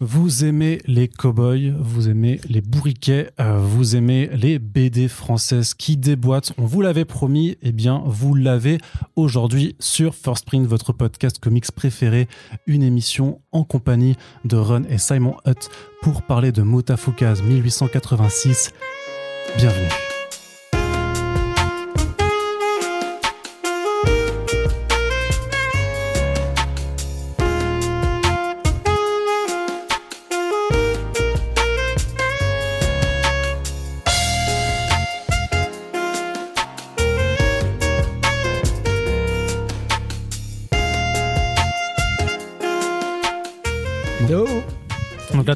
Vous aimez les cowboys, vous aimez les bourriquets, euh, vous aimez les BD françaises qui déboîtent. On vous l'avait promis, eh bien, vous l'avez aujourd'hui sur First Print, votre podcast comics préféré. Une émission en compagnie de Ron et Simon Hutt pour parler de Motafoukaz 1886. Bienvenue.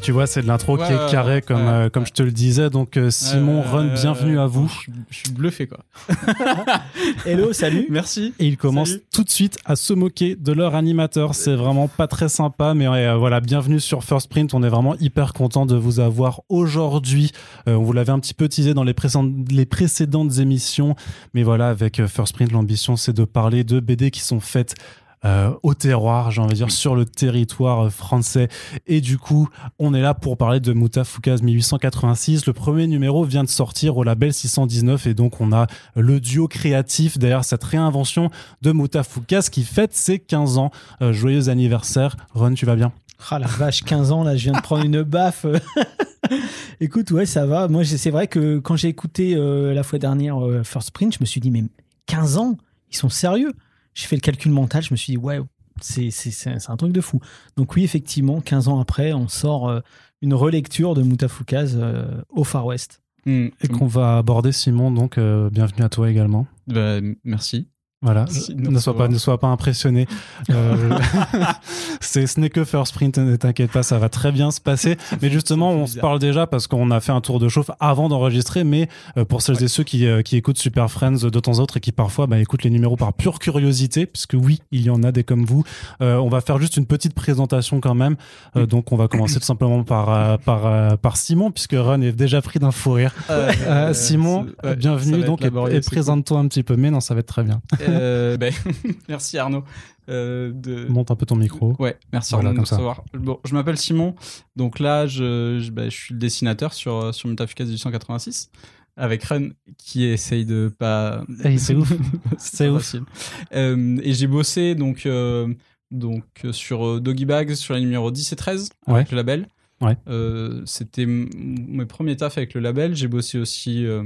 Tu vois, c'est de l'intro qui est carré, ouais, comme, ouais, euh, comme ouais. je te le disais. Donc, euh, Simon, Euh, euh, bienvenue à vous. Je, suis- je suis bluffé quoi. Hello, salut. Merci. Et ils commencent Salut. tout de suite à se moquer de leur animateur. C'est vraiment pas très sympa, mais euh, voilà, bienvenue sur First Print. On est vraiment hyper content de vous avoir aujourd'hui. Euh, on vous l'avait un petit peu teasé dans les précédentes, les précédentes émissions, mais voilà, avec First Print, l'ambition c'est de parler de BD qui sont faites. Euh, au terroir, j'ai envie de dire, sur le territoire français. Et du coup, on est là pour parler de Moutafoukaz 1886. Le premier numéro vient de sortir au label 619 et donc on a le duo créatif derrière cette réinvention de Moutafoukaz qui fête ses 15 ans. Euh, joyeux anniversaire. Ron, tu vas bien? Ah la vache, 15 ans, là, je viens de prendre une baffe. Écoute, ouais, ça va. Moi, c'est vrai que quand j'ai écouté euh, la fois dernière First Print, je me suis dit, mais 15 ans, ils sont sérieux? J'ai fait le calcul mental, je me suis dit, ouais, c'est, c'est, c'est, c'est un truc de fou. Donc oui, effectivement, 15 ans après, on sort euh, une relecture de Moutafoukaz euh, au Far West. Hmm. et qu'on va aborder Simon donc euh, bienvenue à toi également. Bah, merci. Voilà, ne sois pas ne sois pas impressionné. Euh, c'est ce n'est que First Print, ne t'inquiète pas, ça va très bien se passer. Mais justement, on se parle déjà parce qu'on a fait un tour de chauffe avant d'enregistrer. Mais euh, pour celles et ceux qui, euh, qui écoutent Super Friends de temps en temps et qui parfois bah, écoutent les numéros par pure curiosité, puisque oui, il y en a des comme vous, euh, on va faire juste une petite présentation quand même. Euh, donc on va commencer tout simplement par euh, par par Simon, puisque Ron est déjà pris d'un fou rire. Euh, Simon, ouais, bienvenue donc et, et présente-toi un petit peu. Mais non, ça va être très bien. Euh, ben, merci Arnaud. Euh, de... Monte un peu ton micro. Ouais, merci Voilà, Arnaud de recevoir. Bon, je m'appelle Simon. Donc là, je, je, ben, je suis le dessinateur sur, euh, sur Mutafukaz 1886 avec Ren qui essaye de pas. Hey, c'est ouf. C'est ouf. Euh, et j'ai bossé donc, donc sur Doggy Bags sur les numéros 10 et 13 Ouais. avec le label. Ouais. Euh, C'était mes premiers tafs avec le label. J'ai bossé aussi. euh,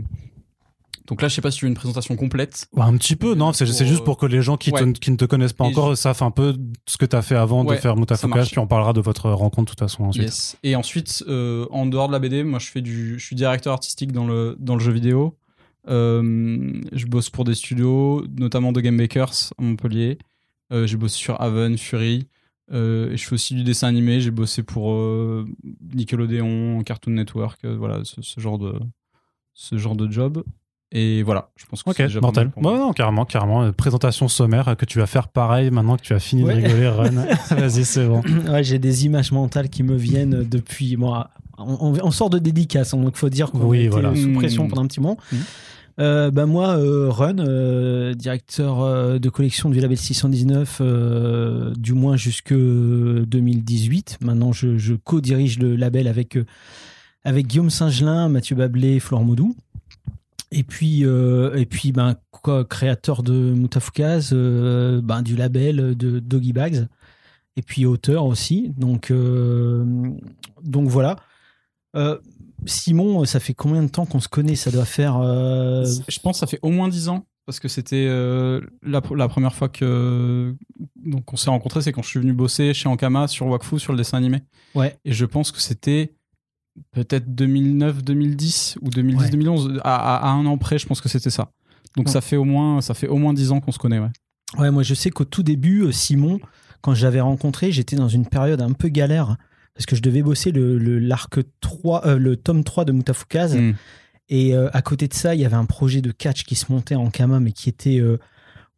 Donc là, je sais pas si tu veux une présentation complète. Ouais, un petit peu, non, c'est juste pour que les gens qui, te- qui ne te connaissent pas Et encore savent un peu ce que tu as fait avant de faire marche. puis on parlera de votre rencontre de toute façon ensuite. Yes. Et ensuite, euh, en dehors de la BD, moi, je fais du, je suis directeur artistique dans le dans le jeu vidéo. Euh, je bosse pour des studios, notamment de Game Bakers à Montpellier. Euh, j'ai bossé sur Haven, Fury. Euh, et je fais aussi du dessin animé. J'ai bossé pour euh, Nickelodeon, Cartoon Network, voilà, ce, ce genre de ce genre de job. Et voilà, je pense que Ok, c'est déjà mortel. Ouais, non, carrément, carrément. Euh, présentation sommaire euh, que tu vas faire pareil maintenant que tu as fini Ouais. de rigoler, Ron. Vas-y, c'est bon. ouais, j'ai des images mentales qui me viennent depuis. Moi, on, sort de dédicace, hein, donc il faut dire qu'on Oui, voilà. sous Mm. pression pendant un petit moment. Mm. Euh, bah moi, euh, Run, euh, directeur de collection du label 619, euh, du moins jusque 2018. Maintenant, je, je co-dirige le label avec, euh, avec Guillaume Singelin, Mathieu Bablé, Florent Maudou. Et puis, euh, et puis ben, quoi, créateur de Moutafoukaz, euh, ben, du label de Doggy Bags, et puis auteur aussi. Donc, euh, donc voilà. Euh, Simon, ça fait combien de temps qu'on se connaît? Ça doit faire. Je pense que ça fait au moins 10 ans. Parce que c'était la, la première fois que donc on s'est rencontrés, c'est quand je suis venu bosser chez Ankama sur Wakfu sur le dessin animé. Ouais. Et je pense que c'était peut-être 2009-2010 ou 2010-2011 à, à- à un an près. Je pense que c'était ça. Donc Ouais. ça fait au moins ça fait au moins 10 ans qu'on se connaît. Ouais. Ouais, moi je sais qu'au tout début, euh, Simon, quand je l'avais rencontré, j'étais dans une période un peu galère parce que je devais bosser le, le- l'arc 3, euh, le tome 3 de Moutafoukaz. Mm. Et euh, à côté de ça, il y avait un projet de catch qui se montait en Kama, mais qui était euh,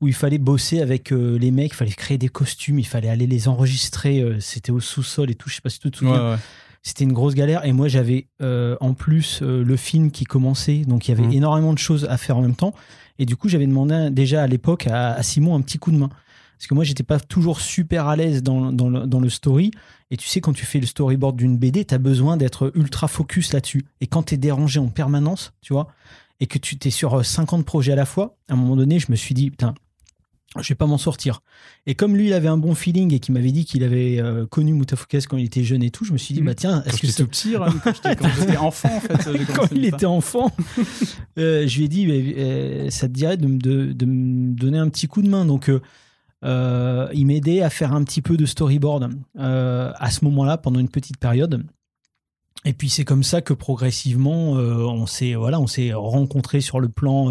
où il fallait bosser avec les mecs, il fallait créer des costumes, il fallait aller les enregistrer. c'était au sous-sol et tout. Je sais pas si tu te souviens. Ouais, ouais. C'était une grosse galère. Et moi, j'avais euh, en plus euh, le film qui commençait, donc il y avait Mhm. énormément de choses à faire en même temps. Et du coup, j'avais demandé déjà à l'époque à, à Simon un petit coup de main. Parce que moi, j'étais pas toujours super à l'aise dans, dans, le, dans le story. Et tu sais, quand tu fais le storyboard d'une BD, tu as besoin d'être ultra focus là-dessus. Et quand tu es dérangé en permanence, tu vois, et que tu t'es sur 50 projets à la fois, à un moment donné, je me suis dit, putain, je vais pas m'en sortir. Et comme lui, il avait un bon feeling et qu'il m'avait dit qu'il avait euh, connu Moutafoukès quand il était jeune et tout, je me suis dit, Mhm. bah tiens, est-ce que c'est tout petit, quand j'étais enfant, en fait. quand il était enfant, euh, je lui ai dit, euh, ça te dirait de, me- de, de me donner un petit coup de main. Donc, euh, euh, il m'aidait à faire un petit peu de storyboard euh, à ce moment-là, pendant une petite période. Et puis c'est comme ça que progressivement, euh, on s'est voilà, on s'est rencontrés sur le plan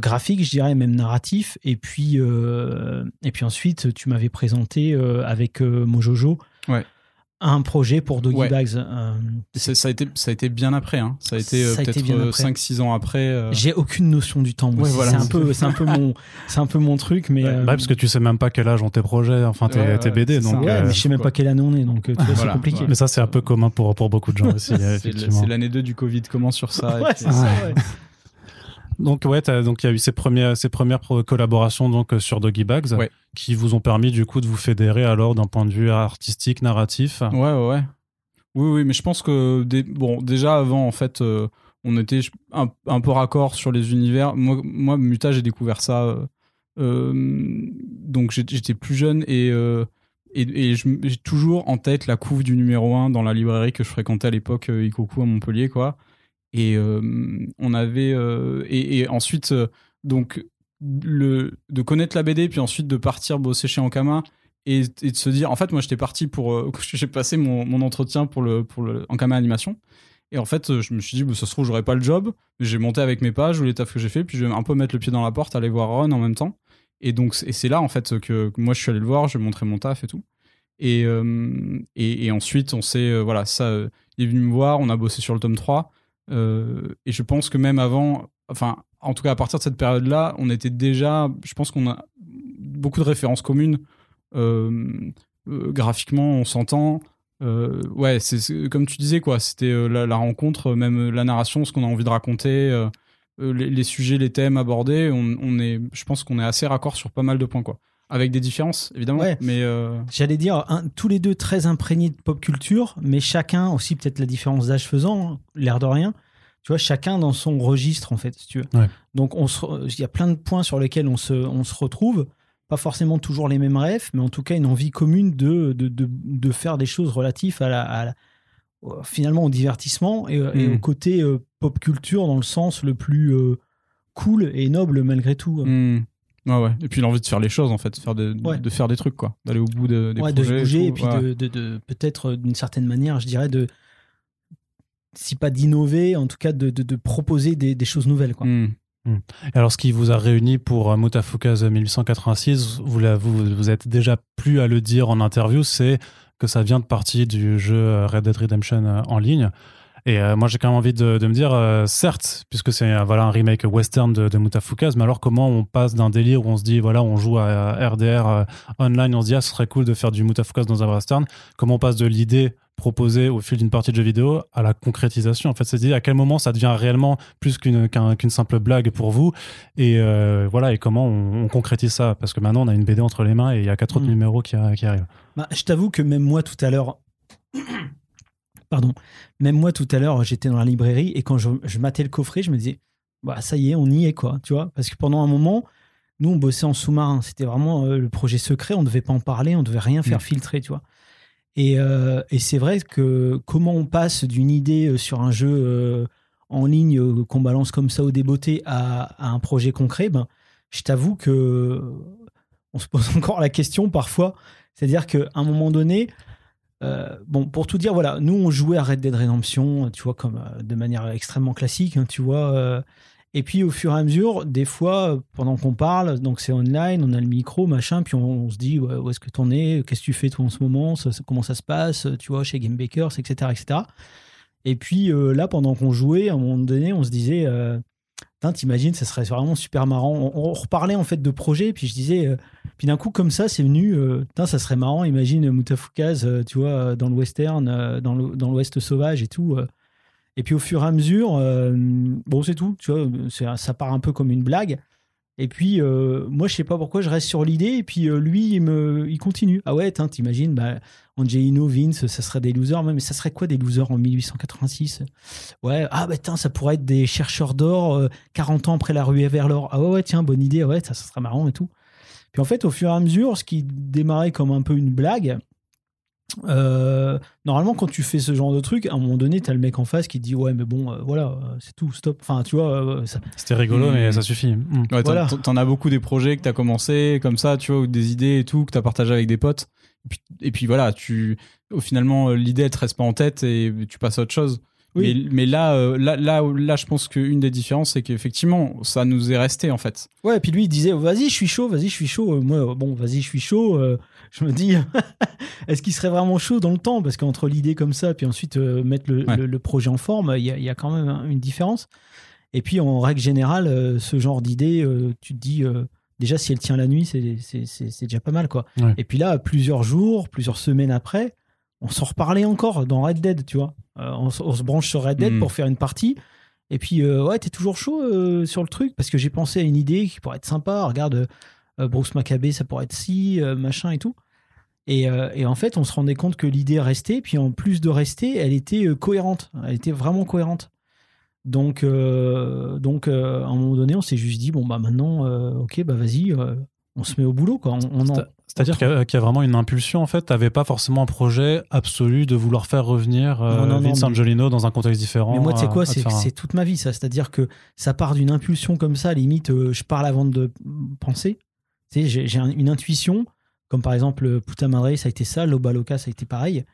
graphique, je dirais même narratif. Et puis euh, et puis ensuite, tu m'avais présenté euh, avec euh, Mojojo Ouais. un projet pour Doggy Ouais. Bags. Euh, Ça a, été, ça a été bien après. Hein. Ça a été euh, peut-être après. 5-6 ans après. euh. J'ai aucune notion du temps. Ouais, C'est- voilà. c'est un peu, c'est un peu mon, c'est un peu mon truc, mais. Ouais, euh, Ouais, parce que tu sais même pas quel âge ont tes projets, enfin tes, Ouais, tes BD. Donc, ouais, euh, mais je sais même quoi. pas quelle année on est, donc euh, c'est compliqué. ouais. mais ça, c'est un peu commun pour, pour beaucoup de gens aussi, euh, c'est l'année 2 du Covid. Comment sur ça Donc ouais, donc il y a eu ces premières ces premières collaborations donc euh, sur Doggy Bags Ouais. qui vous ont permis du coup de vous fédérer alors d'un point de vue artistique, narratif. Ouais, ouais, ouais. Oui, oui, mais je pense que bon, déjà avant, en fait, euh, on était un, un peu raccord sur les univers. Moi, moi Muta, j'ai découvert ça. euh, donc j'étais plus jeune et, euh, et, j'ai toujours en tête la couve du numéro 1 dans la librairie que je fréquentais à l'époque, Ikoku à Montpellier, quoi. Et euh, on avait. euh, et, ensuite, euh, donc, le, de connaître la BD, puis ensuite de partir bosser chez Ankama et, de se dire en fait moi j'étais parti pour j'ai passé mon, mon entretien pour le pour le Ankama animation. Et en fait je me suis dit bah, ça se trouve j'aurais pas le job. J'ai monté avec mes pages ou les tafs que j'ai fait puis je vais un peu mettre le pied dans la porte aller voir Ron en même temps. Et donc c'est là en fait que, moi je suis allé le voir je montré mon taf et tout. Et et, ensuite on s'est euh, voilà ça il est venu me voir on a bossé sur le tome 3 euh, et je pense que même avant enfin en tout cas à partir de cette période là on était déjà je pense qu'on a beaucoup de références communes euh, euh, graphiquement, on s'entend. Euh, ouais, c'est comme tu disais, quoi. C'était euh, la, la rencontre, euh, même euh, la narration, ce qu'on a envie de raconter, euh, euh, les, les sujets, les thèmes abordés. On, on est, je pense qu'on est assez raccord sur pas mal de points, quoi. Avec des différences, évidemment. Ouais. Mais euh, J'allais dire, un- tous les deux très imprégnés de pop culture, mais chacun aussi, peut-être la différence d'âge faisant, hein, l'air de rien. Tu vois, chacun dans son registre, en fait, si tu veux. Ouais. Donc, il y a plein de points sur lesquels on se, on se retrouve. Pas forcément toujours les mêmes rêves, mais en tout cas, une envie commune de, de, de, de faire des choses relatives à la, à la- au- finalement au divertissement et, et Mm. au côté euh, pop culture dans le sens le plus euh, cool et noble malgré tout. hmm. ouais, ouais. Et puis l'envie de faire les choses, en fait, de faire des, Ouais. de faire des trucs, quoi. D'aller au bout de, des ouais, de projets. se bouger et, puis de, de, de- peut-être euh, d'une certaine manière, je dirais, de si pas d'innover, en tout cas de, de, de proposer des, des choses nouvelles. Quoi. Hmm. Et alors ce qui vous a réuni pour euh, Mutafuka's 1886, vous, la- vous vous êtes déjà plus à le dire en interview, c'est que ça vient de partie du jeu euh, Red Dead Redemption euh, en ligne. Et euh, moi j'ai quand même envie de, de me dire, euh, certes, puisque c'est euh, voilà un remake western de, de Mutafukaz, mais alors comment on passe d'un délire où on se dit voilà on joue à RDR euh, online, on se dit ah ce serait cool de faire du Mutafukaz dans un western, comment on passe de l'idée proposée au fil d'une partie de jeu vidéo à la concrétisation en fait. C'est dit à quel moment ça devient réellement plus qu'une qu'un- qu'une simple blague pour vous? Et voilà et comment on, on concrétise ça? Parce que maintenant on a une BD entre les mains et il y a quatre autres Mm. numéros qui, a- qui arrivent. Bah, je t'avoue que même moi tout à l'heure, pardon, même moi tout à l'heure, j'étais dans la librairie et quand je, je matais le coffret, je me disais, bah ça y est, on y est quoi, tu vois, parce que pendant un moment, nous on bossait en sous-marin, c'était vraiment euh, le projet secret, on devait pas en parler, on devait rien faire Mm. filtrer, tu vois. Et, euh, et c'est vrai que comment on passe d'une idée euh, sur un jeu euh, en ligne qu'on balance comme ça au débeauté à, à un projet concret, ben, je t'avoue que on se pose encore la question parfois. C'est-à-dire qu'à un moment donné, euh, bon, pour tout dire, voilà, nous on jouait à Red Dead Redemption, tu vois, comme euh, de manière extrêmement classique, hein, tu vois. euh, et puis au fur et à mesure, des fois, pendant qu'on parle, donc c'est online, on a le micro, machin, puis on, se dit où est-ce que t'en es, qu'est-ce que tu fais toi en ce moment, comment ça se passe, tu vois, chez Game Bakers, etc., etc. Et puis là, pendant qu'on jouait, à un moment donné, on se disait, t'imagines, ça serait vraiment super marrant. On, reparlait en fait de projets, puis je disais, euh, puis d'un coup comme ça, c'est venu, euh, ça serait marrant. Imagine Moutafukaz, euh, tu vois, euh, dans le western, euh, dans l'Ouest sauvage et tout. euh. Et puis au fur et à mesure, euh, bon, c'est tout, tu vois, ça part un peu comme une blague. Et puis, euh, moi, je sais pas pourquoi je reste sur l'idée. Et puis, euh, lui, il, me, il continue. Ah ouais, t'imagines, bah, Angelino, Vince, ça serait des losers. Mais ça serait quoi des losers en 1886 Ouais, ah bah, tiens, ça pourrait être des chercheurs d'or euh, 40 ans après la ruée vers l'or. Ah ouais, ouais, tiens, bonne idée. Ouais, ça, ça serait marrant et tout. Puis en fait, au fur et à mesure, ce qui démarrait comme un peu une blague, euh, normalement, quand tu fais ce genre de truc, à un moment donné, t'as le mec en face qui te dit ouais, mais bon, euh, voilà, euh, c'est tout, stop. Enfin, tu vois, euh, ça- C'était rigolo, mais ça suffit. Mm. Ouais, t'en, Voilà. t'en as beaucoup des projets que t'as commencé comme ça, tu vois, ou des idées et tout que t'as partagé avec des potes. Et puis, voilà, tu, finalement, euh, l'idée elle te reste pas en tête et tu passes à autre chose. Oui. Mais, mais là, euh, là, là, là, je pense qu'une des différences, c'est qu'effectivement, ça nous est resté en fait. Ouais, et puis lui, il disait vas-y, je suis chaud, vas-y, je suis chaud. Euh, Moi, bon, vas-y, je suis chaud. Je me dis est-ce qu'il serait vraiment chaud dans le temps? Parce qu'entre l'idée comme ça, puis ensuite mettre le, Ouais. le- le projet en forme, il y, y a quand même un- une différence. Et puis, en règle générale, ce genre d'idée, tu te dis déjà, si elle tient la nuit, c'est- c'est c'est- c'est déjà pas mal, quoi. Ouais. Et puis là, plusieurs jours, plusieurs semaines après, on s'en reparlait encore dans Red Dead, tu vois. Euh, on, se branche sur Red Dead Mhm. pour faire une partie. Et puis, euh, ouais, t'es toujours chaud euh, sur le truc parce que j'ai pensé à une idée qui pourrait être sympa. Regarde, Bruce Maccabé, ça pourrait être si, machin et tout. Et, et en fait, on se rendait compte que l'idée restait. Puis en plus de rester, elle était cohérente. Elle était vraiment cohérente. Donc, euh, donc euh, à un moment donné, on s'est juste dit bon, bah maintenant, euh, ok, bah vas-y, on se met au boulot. Quoi. On, C'est-à-dire qu'il y, a- qu'il y a vraiment une impulsion, en fait. T'avais pas forcément un projet absolu de vouloir faire revenir Non, non, non, Vince mais- Angelino dans un contexte différent. Mais moi, tu sais quoi, c'est un- toute ma vie, ça. C'est-à-dire que ça part d'une impulsion comme ça, limite, je parle avant de penser. Tu sais, j'ai j'ai un- une intuition, comme par exemple, Puta Madre, ça a été ça, Loba Loca, ça a été pareil.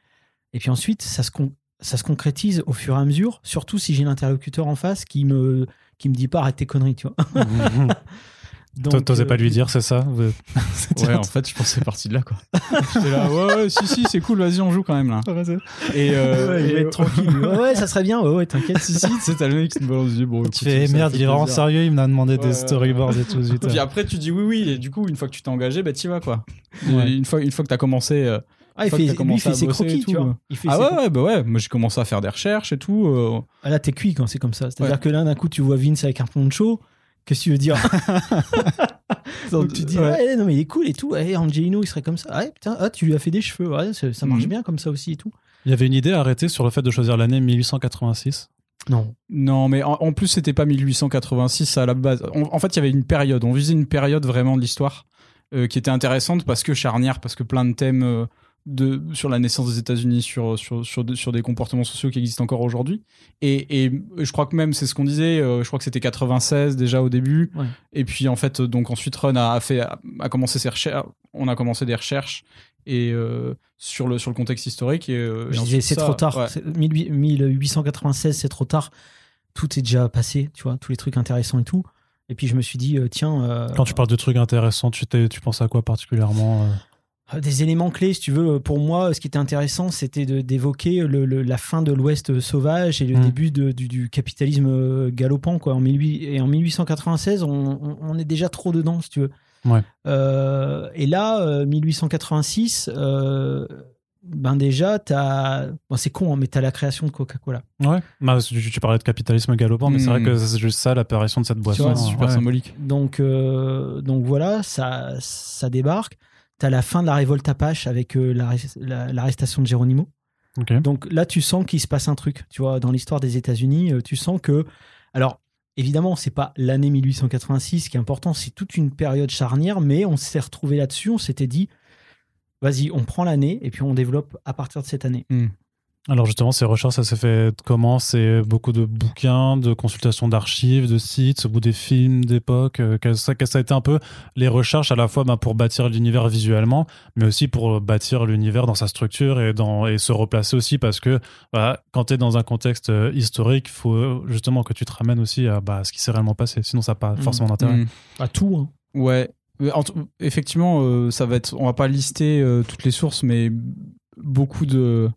Et puis ensuite, ça se, con- ça se concrétise au fur et à mesure, surtout si j'ai l'interlocuteur en face qui me, qui me dit pas arrête tes conneries, tu vois. T'osais euh, pas lui dire, c'est ça Ouais, en fait, je pense que c'est parti de là, quoi. J'étais là, ouais, ouais, si, si, c'est cool, vas-y, on joue quand même, là. Et, euh, ouais, il va être tranquille. Ouais, ouais, ça serait bien. Ouais, ouais, t'inquiète. si, si, tu sais, t'as le mec qui te balance du bon. Tu fais merde, il est vraiment sérieux, il m'a demandé Ouais, des ouais, storyboards et tout. zut. Puis après, tu dis oui, oui, et du coup, une fois que tu t'es engagé, bah, t'y vas, quoi. Une fois, une fois que t'as commencé. euh, Ah, il fait, lui, il fait ses croquis, tu vois. Il fait Ah ouais, ouais, bah ouais, moi j'ai commencé à faire des recherches et tout. euh, Ah, là, t'es cuit quand c'est comme ça. C'est-à-dire Ouais. que là, d'un coup, tu vois Vince avec un poncho. Qu'est-ce que tu veux dire? Donc tu dis, Ouais. ouais, non, mais il est cool et tout. Eh, Angelino, il serait comme ça. Ouais, putain, ah, tu lui as fait des cheveux. Ouais, ça marche Mhm. bien comme ça aussi et tout. Il y avait une idée arrêtée sur le fait de choisir l'année 1886. Non. Non, mais en, en plus, c'était pas 1886 à la base. On- en fait, il y avait une période. On visait une période vraiment de l'histoire euh, qui était intéressante parce que charnière, parce que plein de thèmes euh, de, sur la naissance des États-Unis, sur, sur, sur, de- sur des comportements sociaux qui existent encore aujourd'hui. Et, et je crois que même, c'est ce qu'on disait, euh, je crois que c'était 96 déjà au début. Ouais. Et puis, en fait, donc ensuite, Run a, fait, a, commencé ses recherches. On a commencé des recherches et euh, sur, le, sur le contexte historique. Et, euh, et Je disais, c'est trop tard. ouais. C'est 18- 1896, c'est trop tard. Tout est déjà passé, tu vois, tous les trucs intéressants et tout. Et puis je me suis dit, euh, tiens. euh, Quand tu parles de trucs intéressants, tu, tu penses à quoi particulièrement Des éléments clés, si tu veux. Pour moi, ce qui était intéressant, c'était d'évoquer le- le- la fin de l'Ouest sauvage et le Mm. début de- du, du capitalisme euh, galopant. Quoi. En 18 et en 1896, on, on- on est déjà trop dedans, si tu veux. Ouais. Euh, et là, euh, 1886, euh, ben déjà, t'as... Bon, c'est con, hein, mais t'as la création de Coca-Cola. Ouais. Bah, tu, tu parlais de capitalisme galopant, mais c'est vrai Hmm. que c'est juste ça, l'apparition de cette boisson. vois, c'est super ouais. symbolique. Donc, euh, donc voilà, ça, ça débarque. T'as la fin de la révolte Apache avec euh, l'arrest- la- l'arrestation de Geronimo. Donc là, tu sens qu'il se passe un truc, tu vois, dans l'histoire des États-Unis, euh, tu sens que, alors évidemment, c'est pas l'année 1886 qui est important, c'est toute une période charnière, mais on s'est retrouvé là-dessus, on s'était dit, vas-y, on prend l'année et puis on développe à partir de cette année. Alors justement, ces recherches, ça s'est fait comment? C'est beaucoup de bouquins, de consultations d'archives, de sites, ou des films d'époque. euh, quelles ça, a été un peu les recherches à la fois bah, pour bâtir l'univers visuellement, mais aussi pour bâtir l'univers dans sa structure et, dans, et se replacer aussi parce que bah, quand tu es dans un contexte euh, historique, il faut euh, justement que tu te ramènes aussi à bah, ce qui s'est réellement passé. Sinon, ça n'a pas Mhm. forcément d'intérêt. Mm. À tout, hein. Ouais. Effectivement, euh, ça va être. On va pas lister euh, toutes les sources, mais beaucoup de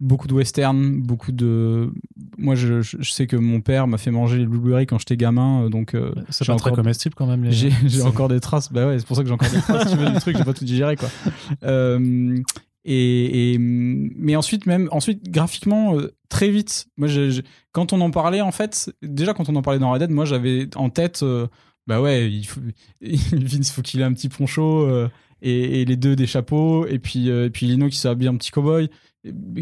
beaucoup de western, beaucoup de. Moi, je, je sais que mon père m'a fait manger les blueberries quand j'étais gamin, euh, donc euh, C'est pas très comestible quand même. les- j'ai encore des traces. Bah ouais, c'est pour ça que j'ai encore des traces. si tu veux, du truc, j'ai pas tout digéré quoi. Euh, et, et- mais ensuite même ensuite graphiquement euh, très vite. Moi, je- je- quand on en parlait en fait, déjà quand on en parlait dans Red Dead, moi j'avais en tête. bah ouais, il faut, Vince faut qu'il ait un petit poncho et, et les deux des chapeaux, et puis, et puis Lino qui s'habille en petit cowboy,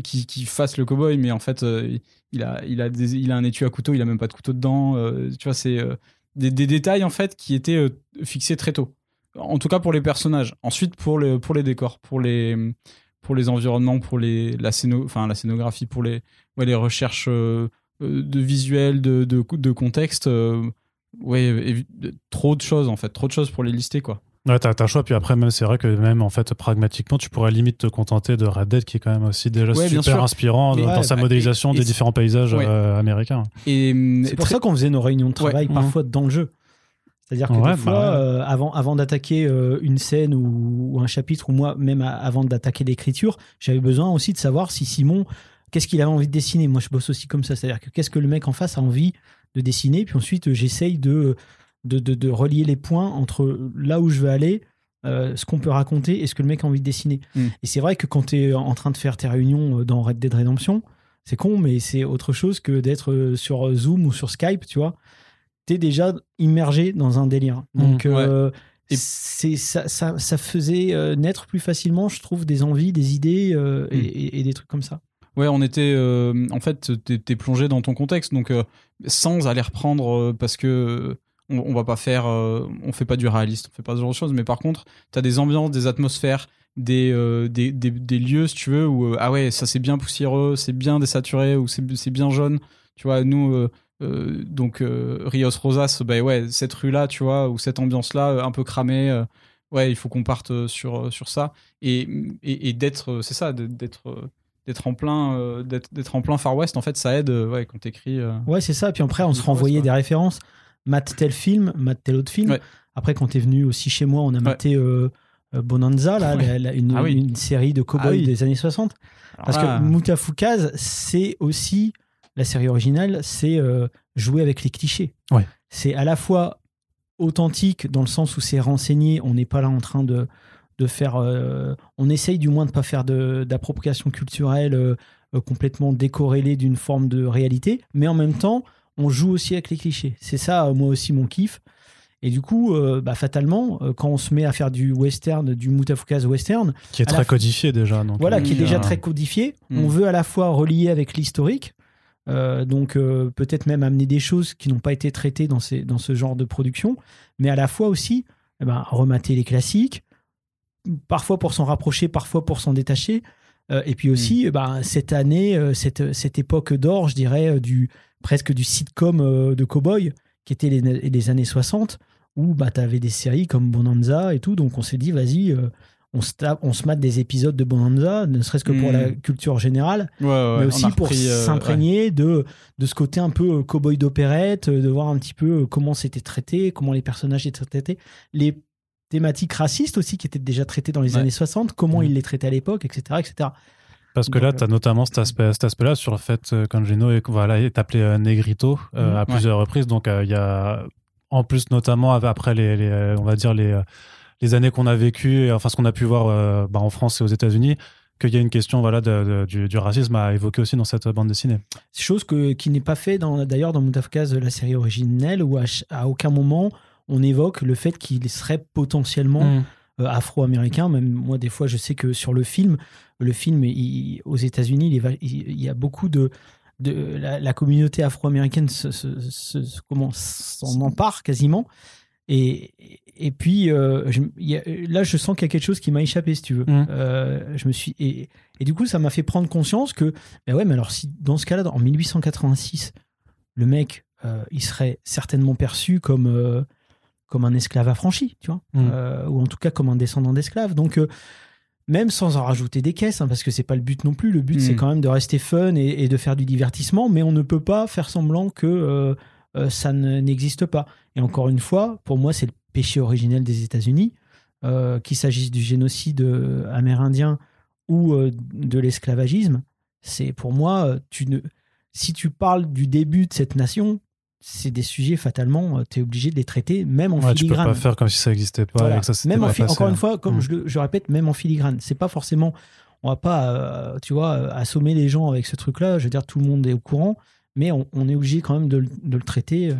qui, qui fasse le cowboy, mais en fait, euh, il, a, il, a il a un étui à couteau, il a même pas de couteau dedans. euh, tu vois, c'est euh, des, des détails en fait qui étaient euh, fixés très tôt. En tout cas pour les personnages. Ensuite, pour, le, pour les décors, pour les, pour les environnements, pour les, la, scéno, enfin, la scénographie, pour les, les recherches euh, euh, de visuels, de, de, de contexte. euh, ouais, trop de choses en fait, trop de choses pour les lister quoi. Ouais, t'as t'as le choix. Puis après, même, c'est vrai que même, en fait, pragmatiquement, tu pourrais limite te contenter de Red Dead, qui est quand même aussi déjà Ouais, super inspirant Mais- dans ouais, sa bah, modélisation et- des différents paysages Ouais. euh, américains. Et hum, C'est pour très- ça qu'on faisait nos réunions de travail Ouais. parfois dans le jeu. C'est-à-dire que Ouais, des fois, bah ouais. euh, avant, avant d'attaquer euh, une scène ou, ou un chapitre, ou moi, même à- avant d'attaquer l'écriture, j'avais besoin aussi de savoir si Simon, qu'est-ce qu'il avait envie de dessiner. Moi, je bosse aussi comme ça. C'est-à-dire que qu'est-ce que le mec en face a envie de dessiner. Puis ensuite, j'essaye de, de, de, de relier les points entre là où je veux aller, euh, ce qu'on peut raconter et ce que le mec a envie de dessiner. Mm. Et c'est vrai que quand tu es en train de faire tes réunions euh, dans Red Dead Redemption, c'est con, mais c'est autre chose que d'être euh, sur Zoom ou sur Skype, tu vois. T'es déjà immergé dans un délire. Donc, ouais. euh, Et- c'est ça, ça, ça faisait euh, naître plus facilement, je trouve, des envies, des idées euh, et, Mm. et- et des trucs comme ça. Ouais, on était. euh, en fait, t'es plongé dans ton contexte, donc euh, sans aller reprendre euh, parce que euh, on, on va pas faire. euh, on fait pas du réaliste, on fait pas ce genre de choses, mais par contre, t'as des ambiances, des atmosphères, des, euh, des, des, des lieux, si tu veux, où euh, ah ouais, ça c'est bien poussiéreux, c'est bien désaturé, ou c'est bien jaune. Tu vois, nous. donc Rios Rosas, bah ouais, cette rue-là, tu vois, ou cette ambiance-là, un peu cramée, ouais, il faut qu'on parte sur, sur ça. Et, et, et d'être, c'est ça, d'être d'être en plein euh, d'être en plein Far West en fait ça aide euh, ouais quand t'écris euh. Ouais, c'est ça. Puis après, on se renvoyait des références. Matt tel film, Matt tel autre film. Ouais. Après, quand t'es venu aussi chez moi, on a maté euh, euh, Bonanza, là, Ouais. la- la- une, Ah oui. une série de cow-boys Ah oui. des années 60. Parce là, que Moutafoukaz, c'est aussi la série originale, c'est euh, jouer avec les clichés. C'est à la fois authentique dans le sens où c'est renseigné, on n'est pas là en train de, de faire. euh, on essaye du moins de ne pas faire d'appropriation culturelle complètement décorrélée d'une forme de réalité, mais en même temps, on joue aussi avec les clichés. C'est ça, euh, moi aussi, mon kiff. Et du coup, euh, bah, fatalement, euh, quand on se met à faire du western, du Moutafoukaz western, Qui est très codifié déjà. Donc, voilà, qui est déjà très codifié. Mm. On veut à la fois relier avec l'historique, euh, donc euh, peut-être même amener des choses qui n'ont pas été traitées dans, ces, dans ce genre de production, mais à la fois aussi eh ben, remater les classiques, parfois pour s'en rapprocher, parfois pour s'en détacher. Euh, et puis aussi, eh ben, cette année, euh, cette, cette époque d'or, je dirais, du, presque du sitcom euh, de cowboy, qui était les, les années 60, où bah, tu avais des séries comme Bonanza et tout. Donc on s'est dit, vas-y, euh, on, se tape- on se mate des épisodes de Bonanza, ne serait-ce que pour la culture générale, ouais, ouais, mais aussi pour euh, s'imprégner de, de ce côté un peu cowboy d'opérette, de voir un petit peu comment c'était traité, comment les personnages étaient traités, les thématiques racistes aussi qui étaient déjà traitées dans les années 60, comment Mm. ils les traitaient à l'époque, etc. etc. Parce que Donc, là, euh, tu as notamment cet aspect- cet aspect-là sur le fait euh, qu'Angelo est, voilà, est appelé euh, Negrito euh, Mhm. à plusieurs reprises. Donc, euh, il y a, en plus, notamment après les, les, on va dire, les, les années qu'on a vécues, et, enfin, ce qu'on a pu voir euh, bah, en France et aux États-Unis, qu'il y a une question voilà, de- de- du, du racisme à évoquer aussi dans cette bande dessinée. Chose que, qui n'est pas fait dans, d'ailleurs dans Moutafkaz, la série originelle, où à, aucun moment on évoque le fait qu'il serait potentiellement Mm. Euh, afro-américain. Même moi, des fois, je sais que sur le film, le film il- aux États-Unis, il, y a beaucoup de. de la, la communauté afro-américaine se, se- se- se- comment, s'en empare quasiment. Et, et puis, euh, je- il y a- là, je sens qu'il y a quelque chose qui m'a échappé, si tu veux. Mm. Euh, je me suis, et, et du coup, ça m'a fait prendre conscience que, ben ouais, mais alors, si dans ce cas-là, en 1886, le mec, euh, il serait certainement perçu comme, comme un esclave affranchi, tu vois, Mm. Euh, ou en tout cas comme un descendant d'esclave. Donc, euh, même sans en rajouter des caisses, hein, parce que c'est pas le but non plus. Le but, Mm. c'est quand même de rester fun et, et de faire du divertissement, mais on ne peut pas faire semblant que euh, ça ne- n'existe pas. Et encore une fois, pour moi, c'est le péché originel des États-Unis, qu'il s'agisse du génocide amérindien ou de l'esclavagisme. C'est pour moi, tu ne, si tu parles du début de cette nation, c'est des sujets fatalement, tu es obligé de les traiter, même en Ouais, tu peux filigrane. pas faire comme si ça n'existait pas. Voilà. et que ça s'était même en fi- encore une fois, comme Mm. je, le- je répète, même en filigrane, c'est pas forcément. On va pas, euh, tu vois, euh, assommer les gens avec ce truc-là. Je veux dire, tout le monde est au courant, mais on, on est obligé quand même de, le- de le traiter euh,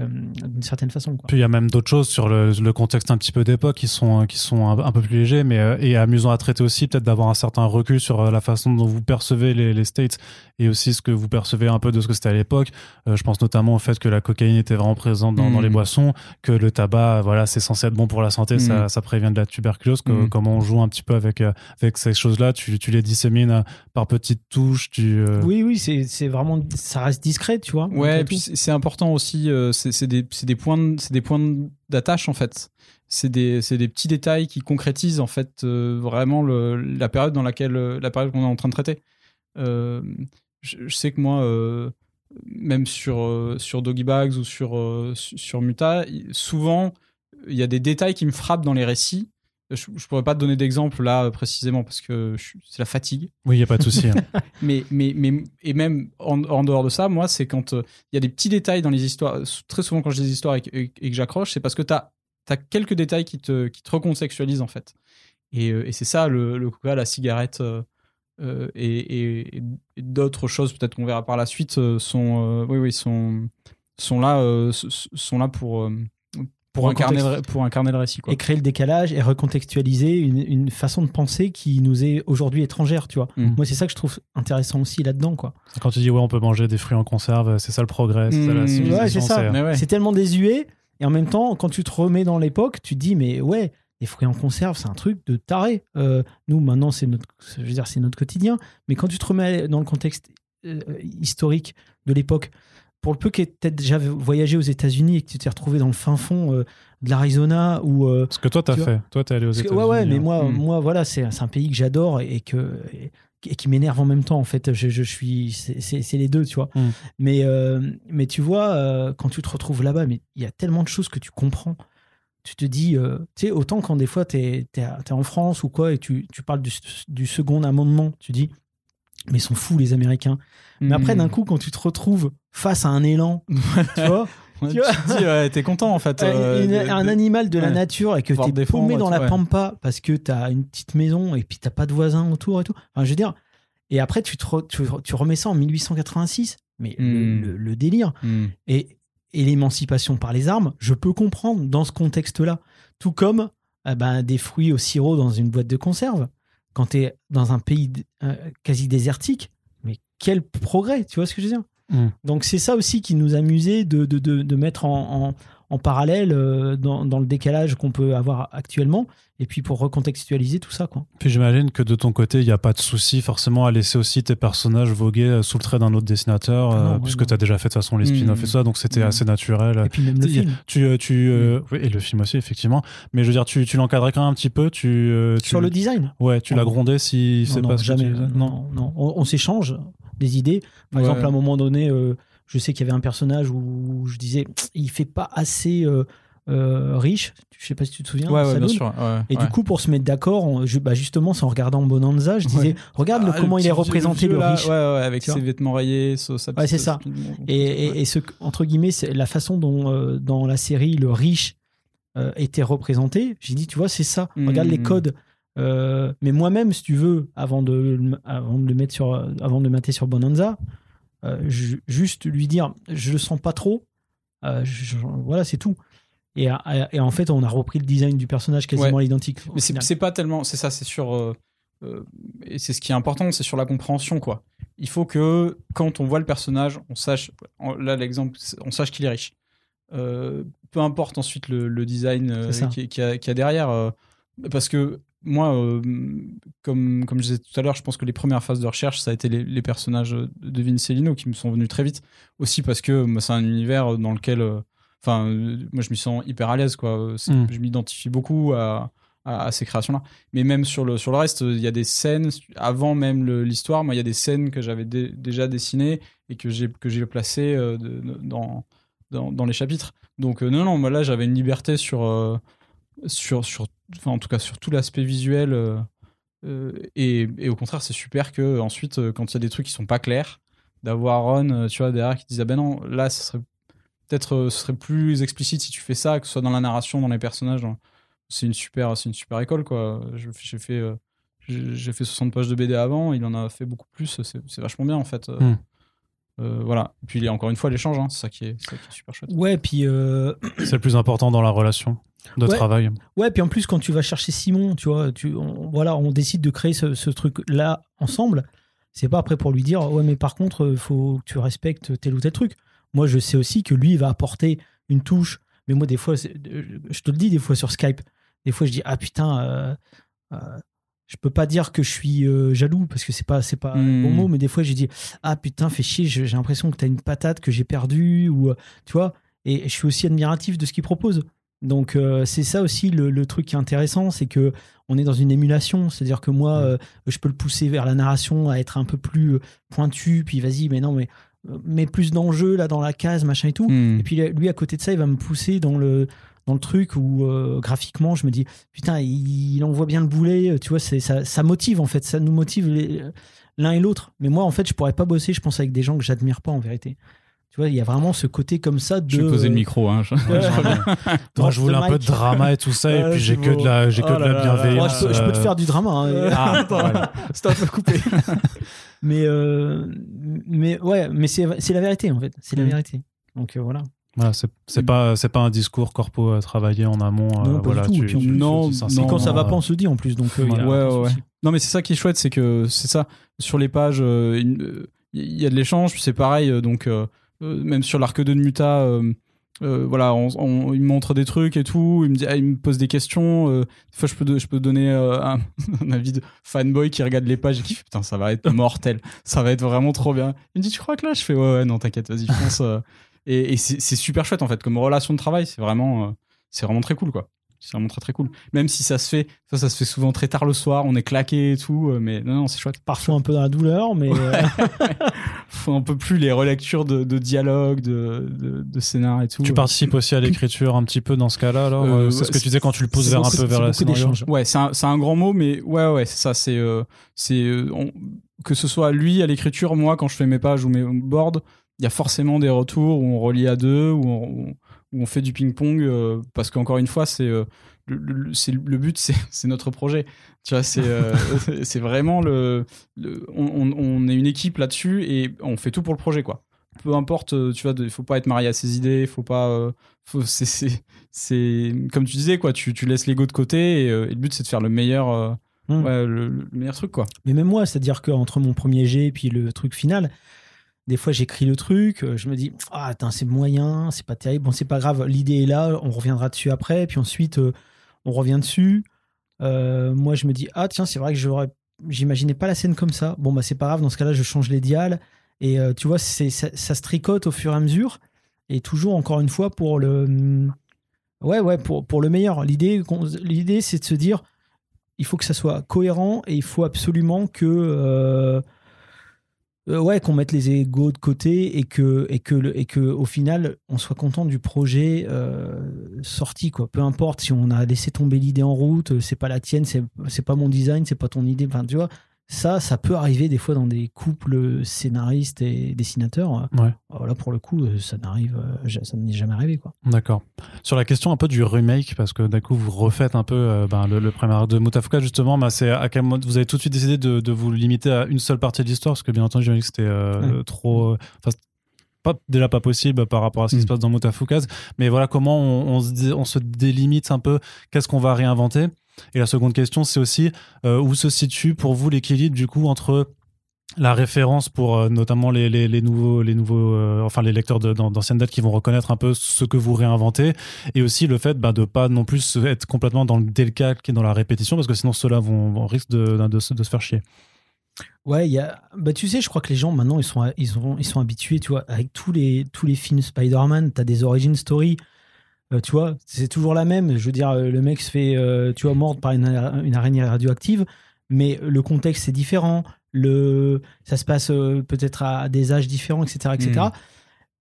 d'une certaine façon. Quoi. Puis il y a même d'autres choses sur le, le contexte un petit peu d'époque qui sont, qui sont un, un peu plus légers mais, euh, et amusants à traiter aussi, peut-être d'avoir un certain recul sur euh, la façon dont vous percevez les, les States et aussi ce que vous percevez un peu de ce que c'était à l'époque. Euh, je pense notamment au fait que la cocaïne était vraiment présente dans, dans les boissons, que le tabac, voilà, c'est censé être bon pour la santé, ça, ça prévient de la tuberculose, que, Mm. comment on joue un petit peu avec, avec ces choses-là, tu, tu les dissémines par petites touches, tu... Oui, oui, c'est vraiment. Ça reste discret, tu vois. Ouais, et puis c'est important aussi, euh, c'est des, des points de- d'attache en fait. C'est des, petits détails qui concrétisent en fait euh, vraiment le, la période dans laquelle euh, la période qu'on est en train de traiter. Je, je sais que moi, même sur sur Doggy Bags ou sur su- sur Muta, souvent il y a des détails qui me frappent dans les récits. Je, je pourrais pas te donner d'exemple là précisément parce que c'est la fatigue. Oui, il n'y a pas de souci. hein. Mais, mais, mais, et même en, en dehors de ça, moi, c'est quand euh, il y a des petits détails dans les histoires. Très souvent, quand je dis des histoires et que, et que j'accroche, c'est parce que tu as, quelques détails qui te, qui te recontextualisent, en fait. Et, euh, et c'est ça, le, le coca, la cigarette euh, et, d'autres choses, peut-être qu'on verra par la suite, sont, euh, oui, oui, sont, sont, là, sont là pour, pour, incarner, le, pour incarner le récit. Quoi. Et créer le décalage et recontextualiser une, une façon de penser qui nous est aujourd'hui étrangère, tu vois. Mm. Moi, c'est ça que je trouve intéressant aussi là-dedans, quoi. Quand tu dis, ouais, on peut manger des fruits en conserve, c'est ça le progrès, c'est ça la Mm. civilisation. Ouais, c'est ouais. Tellement désuet. Et en même temps, quand tu te remets dans l'époque, tu te dis, mais ouais, les fruits en conserve, c'est un truc de taré. Euh, nous, maintenant, c'est notre, je veux dire, c'est notre quotidien. Mais quand tu te remets dans le contexte euh, historique de l'époque, pour le peu que tu déjà voyagé aux États-Unis et que tu t'es retrouvé dans le fin fond euh, de l'Arizona ou euh, Ce que toi, t'as Tu fait. Toi, t'es allé aux États-Unis. ouais, ouais, mais hein. moi, Mm. moi, voilà, c'est un pays que j'adore et que et, qui m'énerve en même temps. En fait, je, je suis, c'est- les deux, tu vois. Mm. Mais, euh, mais tu vois, quand tu te retrouves là-bas, mais il y a tellement de choses que tu comprends. Tu te dis, tu sais, autant quand des fois tu es, en France ou quoi et tu, tu parles du, du second amendement, tu dis, mais ils sont fous les Américains. Mais après, Mm. d'un coup, quand tu te retrouves face à un élan, tu vois, Ouais, tu tu vois. te dis, ouais, t'es content en fait. euh, une- de- un de- animal de la ouais. nature et que t'es paumé et dans la pampa parce que t'as une petite maison et puis t'as pas de voisins autour et tout. Enfin, je veux dire, et après tu, te re- tu, tu remets ça en 1886, mais le, Hmm. le- le délire Mm. et, et l'émancipation par les armes, je peux comprendre dans ce contexte-là. Tout comme eh ben, des fruits au sirop dans une boîte de conserve. Quand t'es dans un pays euh, quasi désertique, mais quel progrès, tu vois ce que je veux dire? Mm. donc c'est ça aussi qui nous amusait de, de, de, de mettre en, en, en parallèle euh, dans, dans le décalage qu'on peut avoir actuellement, et puis pour recontextualiser tout ça. Quoi. Puis j'imagine que de ton côté, il n'y a pas de souci forcément à laisser aussi tes personnages voguer euh, sous le trait d'un autre dessinateur, Ah non, euh, ouais, puisque tu as déjà fait de toute façon les spin-offs Mm. et ça, donc c'était Mm. assez naturel. Et puis même le Tu- film. Tu, tu, euh, oui, et le film aussi, effectivement. Mais je veux dire, tu, tu l'encadrais quand même un petit peu. Tu, euh, tu- Sur le design Ouais, tu l'as grondé si c'est pas ce que jamais. tu non, non, non. On, on s'échange des idées. Par Ouais. exemple, à un moment donné, euh, je sais qu'il y avait un personnage où je disais il fait pas assez euh, euh, riche. Je sais pas si tu te souviens. Ouais, ouais, bien Saloon. sûr. ouais, Et du coup, pour se mettre d'accord, bah justement, c'est en regardant Bonanza, je disais, regarde le- Ah, comment il est représenté, le riche. Avec ses vêtements rayés, sa, sa Ouais, petite- c'est ça. Et, et- et ce, entre guillemets, c'est la façon dont euh, dans la série le riche euh, était représenté. J'ai dit, tu vois, c'est ça. Regarde les codes. Euh, mais moi-même, si tu veux, avant de, le- avant de le mettre sur, avant de le mater sur Bonanza, euh, ju- juste lui dire, je le sens pas trop. euh, je- voilà, c'est tout. Et, et en fait, on a repris le design du personnage quasiment à l'identique. au Mais c'est pas tellement, c'est ça, c'est sur, et c'est ce qui est important, c'est sur la compréhension, quoi. Il faut que quand on voit le personnage, on sache, là l'exemple, on sache qu'il est riche. Peu importe ensuite le, le design qui, qui a, qui a derrière, parce que moi, euh, comme, comme je disais tout à l'heure, je pense que les premières phases de recherche, ça a été les, les personnages de Vince Lino qui me sont venus très vite. Aussi parce que c'est un univers dans lequel, euh, enfin, euh, moi, je me sens hyper à l'aise, quoi. Mm. Je m'identifie beaucoup à, à, à ces créations-là. Mais même sur le, sur le reste, il y a des scènes, avant même l'histoire, moi, il y a des scènes que j'avais dé- déjà dessinées et que j'ai que j'ai placées euh, de- de- dans, dans, dans les chapitres. Donc, euh, non, non, moi, là, j'avais une liberté sur, euh, sur, en tout cas, sur tout l'aspect visuel. euh, euh, et, au contraire, c'est super que ensuite, euh, quand il y a des trucs qui sont pas clairs, d'avoir Ron, tu vois, derrière qui disait, ah ben non, là, ce serait peut-être, serait plus explicite si tu fais ça, que ce soit dans la narration, dans les personnages. C'est une super, c'est une super école, quoi. J'ai fait, j'ai fait 60 pages de BD avant, il en a fait beaucoup plus. C'est vachement bien, en fait. euh. Euh, voilà. Et puis encore une fois l'échange, hein, c'est ça, qui est, c'est ça qui est super chouette. Ouais, puis euh, C'est le plus important dans la relation de Ouais. travail. Ouais, puis en plus, quand tu vas chercher Simon, tu vois, tu, on, voilà, on décide de créer ce, ce truc-là ensemble. C'est pas après pour lui dire, ouais, mais par contre, il faut que tu respectes tel ou tel truc. Moi, je sais aussi que lui, il va apporter une touche. Mais moi, des fois, c'est- euh, je te le dis, des fois sur Skype, des fois, je dis, ah putain, euh, euh, je peux pas dire que je suis euh, jaloux parce que c'est pas, c'est pas Hmm. bon mot, mais des fois, j'ai dit, ah putain, fais chier, j'ai l'impression que t'as une patate que j'ai perdue, ou, euh, tu vois, et je suis aussi admiratif de ce qu'il propose. Donc euh, c'est ça aussi le, le truc qui est intéressant, c'est que on est dans une émulation, c'est-à-dire que moi euh, je peux le pousser vers la narration à être un peu plus pointu, puis vas-y mais non mais mets plus d'enjeux là dans la case machin et tout. Hmm. Et puis lui à côté de ça il va me pousser dans le dans le truc où euh, graphiquement je me dis putain il, il envoie bien le boulet, tu vois c'est ça, ça motive en fait, ça nous motive les- l'un et l'autre. Mais moi en fait je pourrais pas bosser je pense avec des gens que j'admire pas en vérité. Tu vois il y a vraiment ce côté comme ça de Je vais poser le micro. Hein. je- Ouais. Moi, je voulais un peu de drama et tout ça, et puis c'est j'ai que de la, j'ai que Oh de la. Moi, bienveillance. je, peux, je peux te euh, faire du drama. hein. Ah, Attends, voilà. Stop, coupé. mais, euh, mais ouais, mais c'est c'est la vérité en fait. C'est la Mm. vérité. Donc euh, voilà. Voilà, c'est c'est pas c'est pas un discours corpo à travailler en amont. euh, Non, pas voilà, du tout. tu- Et puis en tu- non, tu non, quand ça va pas, euh, on se le dit en plus. Donc euh, y a Ouais, ouais, souci. Non, mais c'est ça qui est chouette, c'est que c'est ça. Sur les pages, euh, il euh, y a de l'échange, puis c'est pareil. euh, donc, euh, euh, même sur l'arc 2 de Muta, euh, euh, voilà, on, on- il me montre des trucs et tout. Il me, dit, ah, il me pose des questions. euh, des fois, je peux, je peux donner euh, un, un avis de fanboy qui regarde les pages et qui fait Putain, ça va être mortel. ça va être vraiment trop bien. Il me dit Tu crois que là Je fais Ouais, ouais, non, t'inquiète, vas-y, fonce. Et et c'est super chouette, en fait. Comme relation de travail, c'est vraiment, euh, c'est vraiment très cool, quoi. C'est vraiment très très cool. Même si ça se fait, ça, ça se fait souvent très tard le soir, on est claqué et tout, euh, mais non, non, c'est chouette. Parfois un peu dans la douleur, mais euh, Faut un peu plus les relectures de, de dialogue, de, de, de scénar et tout. Tu participes aussi à l'écriture un petit peu dans ce cas-là, alors Euh, C'est ce que ouais, tu disais quand tu le pousses c'est vers un peu vers la scénario. Ouais, c'est un, c'est un grand mot, mais ouais, ouais, c'est ça. C'est, euh, c'est euh, que ce soit lui à l'écriture, moi quand je fais mes pages ou mes boards, il y a forcément des retours où on relie à deux, où on, où on fait du ping-pong, euh, parce qu'encore une fois, c'est euh, le, le- c'est le but, c'est notre projet. Tu vois, c'est euh, vraiment le, le- on, est une équipe là-dessus et on fait tout pour le projet, quoi. Peu importe, euh, tu vois, il faut pas être marié à ses idées, il faut pas, c'est, comme tu disais, quoi. Tu, tu laisses l'ego de côté et, et le but c'est de faire le meilleur, euh, Mm. ouais, le, le meilleur truc, quoi. mais même moi, c'est-à-dire qu'entre mon premier jet et puis le truc final, des fois j'écris le truc, euh, je me dis ah attends c'est moyen, c'est pas terrible, bon c'est pas grave, l'idée est là, on reviendra dessus après, puis ensuite euh, on revient dessus. Euh, moi je me dis ah tiens c'est vrai que j'imaginais pas la scène comme ça. Bon bah c'est pas grave, dans ce cas-là je change les dials et tu vois c'est ça, ça se tricote au fur et à mesure et toujours encore une fois pour le ouais ouais pour pour le meilleur. L'idée l'idée c'est de se dire il faut que ça soit cohérent et il faut absolument que euh, ouais qu'on mette les égos de côté et que et que et que au final on soit content du projet euh, sorti quoi. Peu importe si on a laissé tomber l'idée en route euh, c'est pas la tienne c'est pas mon design c'est pas ton idée enfin tu vois ça ça peut arriver des fois dans des couples scénaristes et dessinateurs Ouais. voilà pour le coup euh, ça n'arrive euh, ça n'est jamais arrivé quoi D'accord. Sur la question un peu du remake, parce que d'un coup vous refaites un peu euh, ben, le, le premier arc de Mutafuka justement, ben, c'est à quel moment vous avez tout de suite décidé de, de vous limiter à une seule partie de l'histoire, parce que bien entendu dit que c'était euh, trop, pas déjà pas possible par rapport à ce qui Mm. se passe dans Mutafukaz, mais voilà comment on, on se, dé- on se délimite un peu, qu'est-ce qu'on va réinventer? Et la seconde question, c'est aussi euh, où se situe pour vous l'équilibre du coup entre la référence pour euh, notamment les, les, nouveaux, les nouveaux euh, enfin les lecteurs de- d'an- d'ancienne date qui vont reconnaître un peu ce que vous réinventez et aussi le fait bah, de pas non plus être complètement dans le décalque et dans la répétition parce que sinon ceux-là vont, vont risque de, de, se- faire chier. Ouais. Bah, tu sais, je crois que les gens maintenant ils sont ils sont ils sont habitués, tu vois, avec tous les tous les films Spider-Man, t'as des origin story. Euh, tu vois, c'est toujours la même. Je veux dire, euh, le mec se fait, euh, tu vois, mordre par une, ara- une araignée radioactive, mais le contexte est différent. Le, ça se passe euh, peut-être à des âges différents, etc., etc. Mm.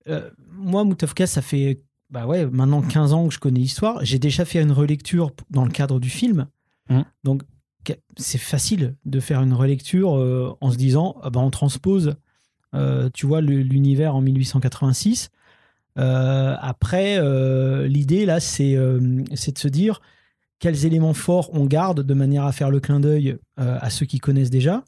Euh, moi, Moutafka, ça fait, bah ouais, maintenant 15 ans que je connais l'histoire. J'ai déjà fait une relecture dans le cadre du film. Mm. Donc, c'est facile de faire une relecture en se disant, ah bah, on transpose, tu vois, l'univers en 1886. Euh, après, euh, l'idée là, c'est euh, c'est de se dire quels éléments forts on garde de manière à faire le clin d'œil à ceux qui connaissent déjà,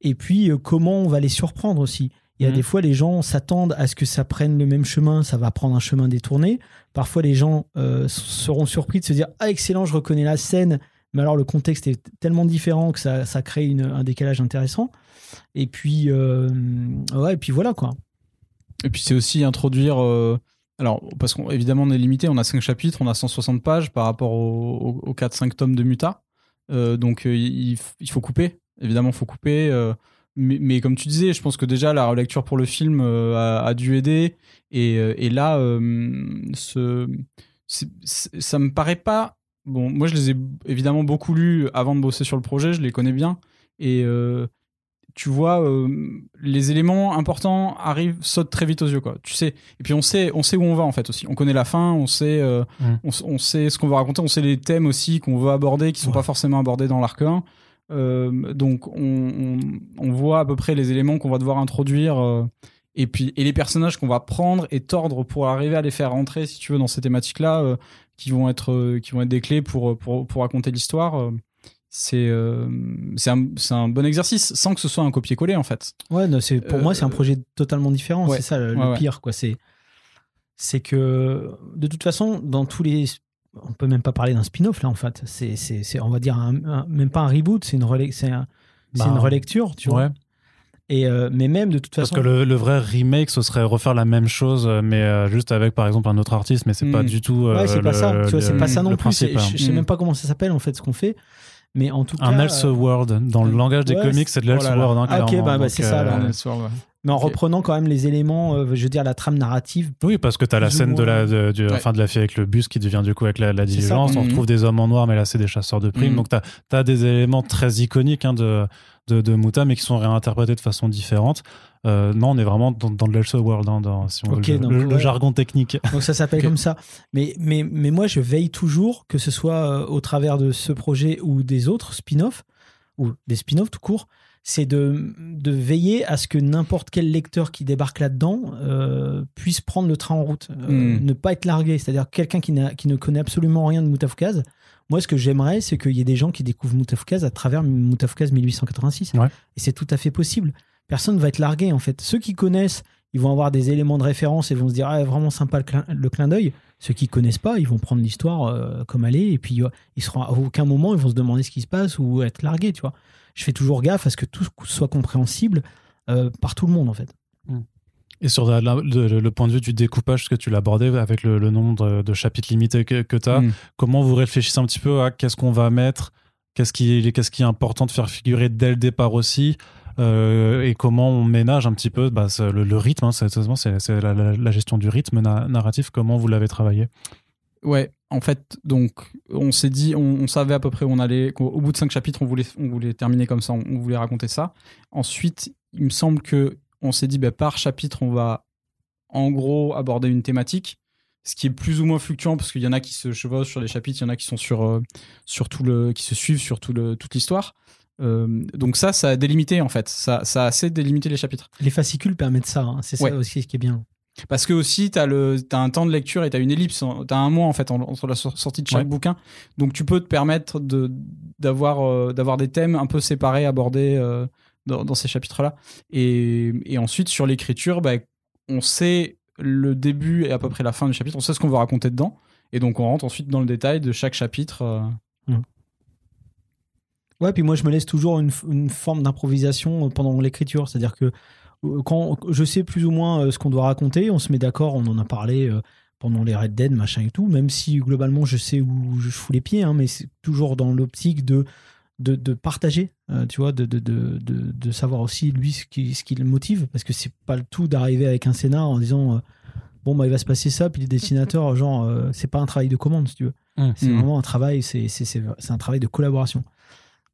et puis comment on va les surprendre aussi. Il y a Mhm. des fois, les gens s'attendent à ce que ça prenne le même chemin, ça va prendre un chemin détourné. Parfois, les gens seront surpris de se dire Ah, excellent, je reconnais la scène, mais alors le contexte est tellement différent que ça, ça crée une- un décalage intéressant. Et puis, ouais, et puis voilà quoi. Et puis c'est aussi introduire. euh, alors, parce qu'évidemment, on est limité, on a 5 chapitres, on a 160 pages par rapport aux, aux 4-5 tomes de Muta. Euh, donc, euh, il, faut couper. Évidemment, il faut couper. mais, comme tu disais, je pense que déjà la relecture pour le film a, dû aider. Et, là, ça me paraît pas. Bon, moi, je les ai évidemment beaucoup lus avant de bosser sur le projet, je les connais bien. Et tu vois, euh, les éléments importants arrivent, sautent très vite aux yeux, quoi. Tu sais. Et puis on sait, on sait où on va en fait aussi. On connaît la fin, on sait, euh, Mm. on, sait ce qu'on va raconter, on sait les thèmes aussi qu'on veut aborder, qui sont Ouais. pas forcément abordés dans l'arc 1. Euh, donc on, on, on voit à peu près les éléments qu'on va devoir introduire. et puis et les personnages qu'on va prendre et tordre pour arriver à les faire rentrer, si tu veux, dans ces thématiques-là, euh, qui vont être, qui vont être des clés pour pour, pour raconter l'histoire. Euh, c'est euh, c'est un, c'est un bon exercice sans que ce soit un copier-coller en fait. Ouais, non, c'est pour Euh, moi c'est un projet totalement différent. ouais. C'est ça le, Ouais, pire, quoi. C'est c'est que de toute façon, dans tous les, on peut même pas parler d'un spin-off là en fait. C'est c'est c'est- on va dire un- un- même pas un reboot, c'est une relec- un- c'est Bah, une relecture, tu vois. Ouais. Et euh, mais même de toute Parce façon, que le, le vrai remake, ce serait refaire la même chose, euh, mais euh, juste avec par exemple un autre artiste, mais c'est Mm. pas du tout. euh, ouais, c'est pas ça. Tu vois, c'est pas ça non plus. Hein. Je, je sais Mm. même pas comment ça s'appelle en fait ce qu'on fait. Mais en tout Un cas, else euh, world. Dans le langage des ouais, comics, c'est de oh l'else là là. world. hein, Ah, ok, bah, bah, c'est ça, euh, mais en reprenant quand même les éléments, euh, je veux dire la trame narrative. Oui, parce que tu as la scène de la, de, du- Ouais. enfin, de la fille avec le bus qui devient du coup avec la, la diligence. On Mhm. retrouve des hommes en noir, mais là, c'est des chasseurs de primes. Mhm. Donc, tu as, des éléments très iconiques hein, de, de, de Muta, mais qui sont réinterprétés de façon différente. Euh, non, on est vraiment dans, dans le Lelse World, hein, dans, si on veut le, jargon technique. Donc ça s'appelle comme ça. Mais, mais, mais moi, je veille toujours, que ce soit euh, au travers de ce projet ou des autres spin-offs, ou des spin-offs tout court, c'est de, de veiller à ce que n'importe quel lecteur qui débarque là-dedans euh, puisse prendre le train en route, euh, Mm. ne pas être largué. C'est-à-dire quelqu'un qui, qui ne connaît absolument rien de Moutafoukaz. Moi, ce que j'aimerais, c'est qu'il y ait des gens qui découvrent Moutafoukaz à travers Moutafoukaz 1886. Ouais. Et c'est tout à fait possible. Personne ne va être largué, en fait. Ceux qui connaissent, ils vont avoir des éléments de référence et vont se dire ah, vraiment sympa le clin, le clin d'œil. Ceux qui connaissent pas, ils vont prendre l'histoire euh, comme elle est et puis euh, ils seront à aucun moment ils vont se demander ce qui se passe ou être largués, tu vois. Je fais toujours gaffe à ce que tout soit compréhensible euh, par tout le monde en fait. Et sur la- la- le, le point de vue du découpage, ce que tu l'abordais avec le, le nombre de, de chapitres limités que, tu as, Mm. comment vous réfléchissez un petit peu à qu'est-ce qu'on va mettre, qu'est-ce qui, est- qu'est-ce qui est important de faire figurer dès le départ aussi, euh, et comment on ménage un petit peu bah, le, rythme, hein, c'est, la, la- la gestion du rythme na- narratif, comment vous l'avez travaillé? Ouais, en fait, donc, on s'est dit, on, savait à peu près où on allait. Au bout de cinq chapitres, on voulait, on voulait terminer comme ça, on, on voulait raconter ça. Ensuite, il me semble que on s'est dit, bah, par chapitre, on va en gros aborder une thématique, ce qui est plus ou moins fluctuant parce qu'il y en a qui se chevauchent sur les chapitres, il y en a qui sont sur, euh, sur tout le, qui se suivent sur tout le, toute l'histoire. Euh, donc ça, ça a délimité en fait, ça, ça a assez délimité les chapitres. Les fascicules permettent ça, hein. c'est ça Ouais. aussi ce qui est bien. Parce que aussi, tu as, un temps de lecture et tu as une ellipse, tu as un mois en fait en- entre la sor- sortie de chaque Ouais. bouquin. Donc tu peux te permettre de, d'avoir, euh, d'avoir des thèmes un peu séparés abordés euh, dans, dans ces chapitres-là. Et, et ensuite, sur l'écriture, bah, on sait le début et à peu près la fin du chapitre, on sait ce qu'on veut raconter dedans. Et donc on rentre ensuite dans le détail de chaque chapitre. euh. Ouais, puis moi je me laisse toujours une, forme d'improvisation pendant l'écriture, c'est-à-dire que euh, quand je sais plus ou moins euh, ce qu'on doit raconter, on se met d'accord, on en a parlé euh, pendant les Red Dead, machin et tout, même si globalement je sais où je fous les pieds, hein, mais c'est toujours dans l'optique de, de, de partager, euh, tu vois, de, de, de, savoir aussi lui ce qui, ce qui le motive, parce que c'est pas le tout d'arriver avec un scénar en disant euh, bon bah il va se passer ça, puis les dessinateurs, genre euh, c'est pas un travail de commande si tu veux. C'est Mm. vraiment un travail, c'est un travail de collaboration.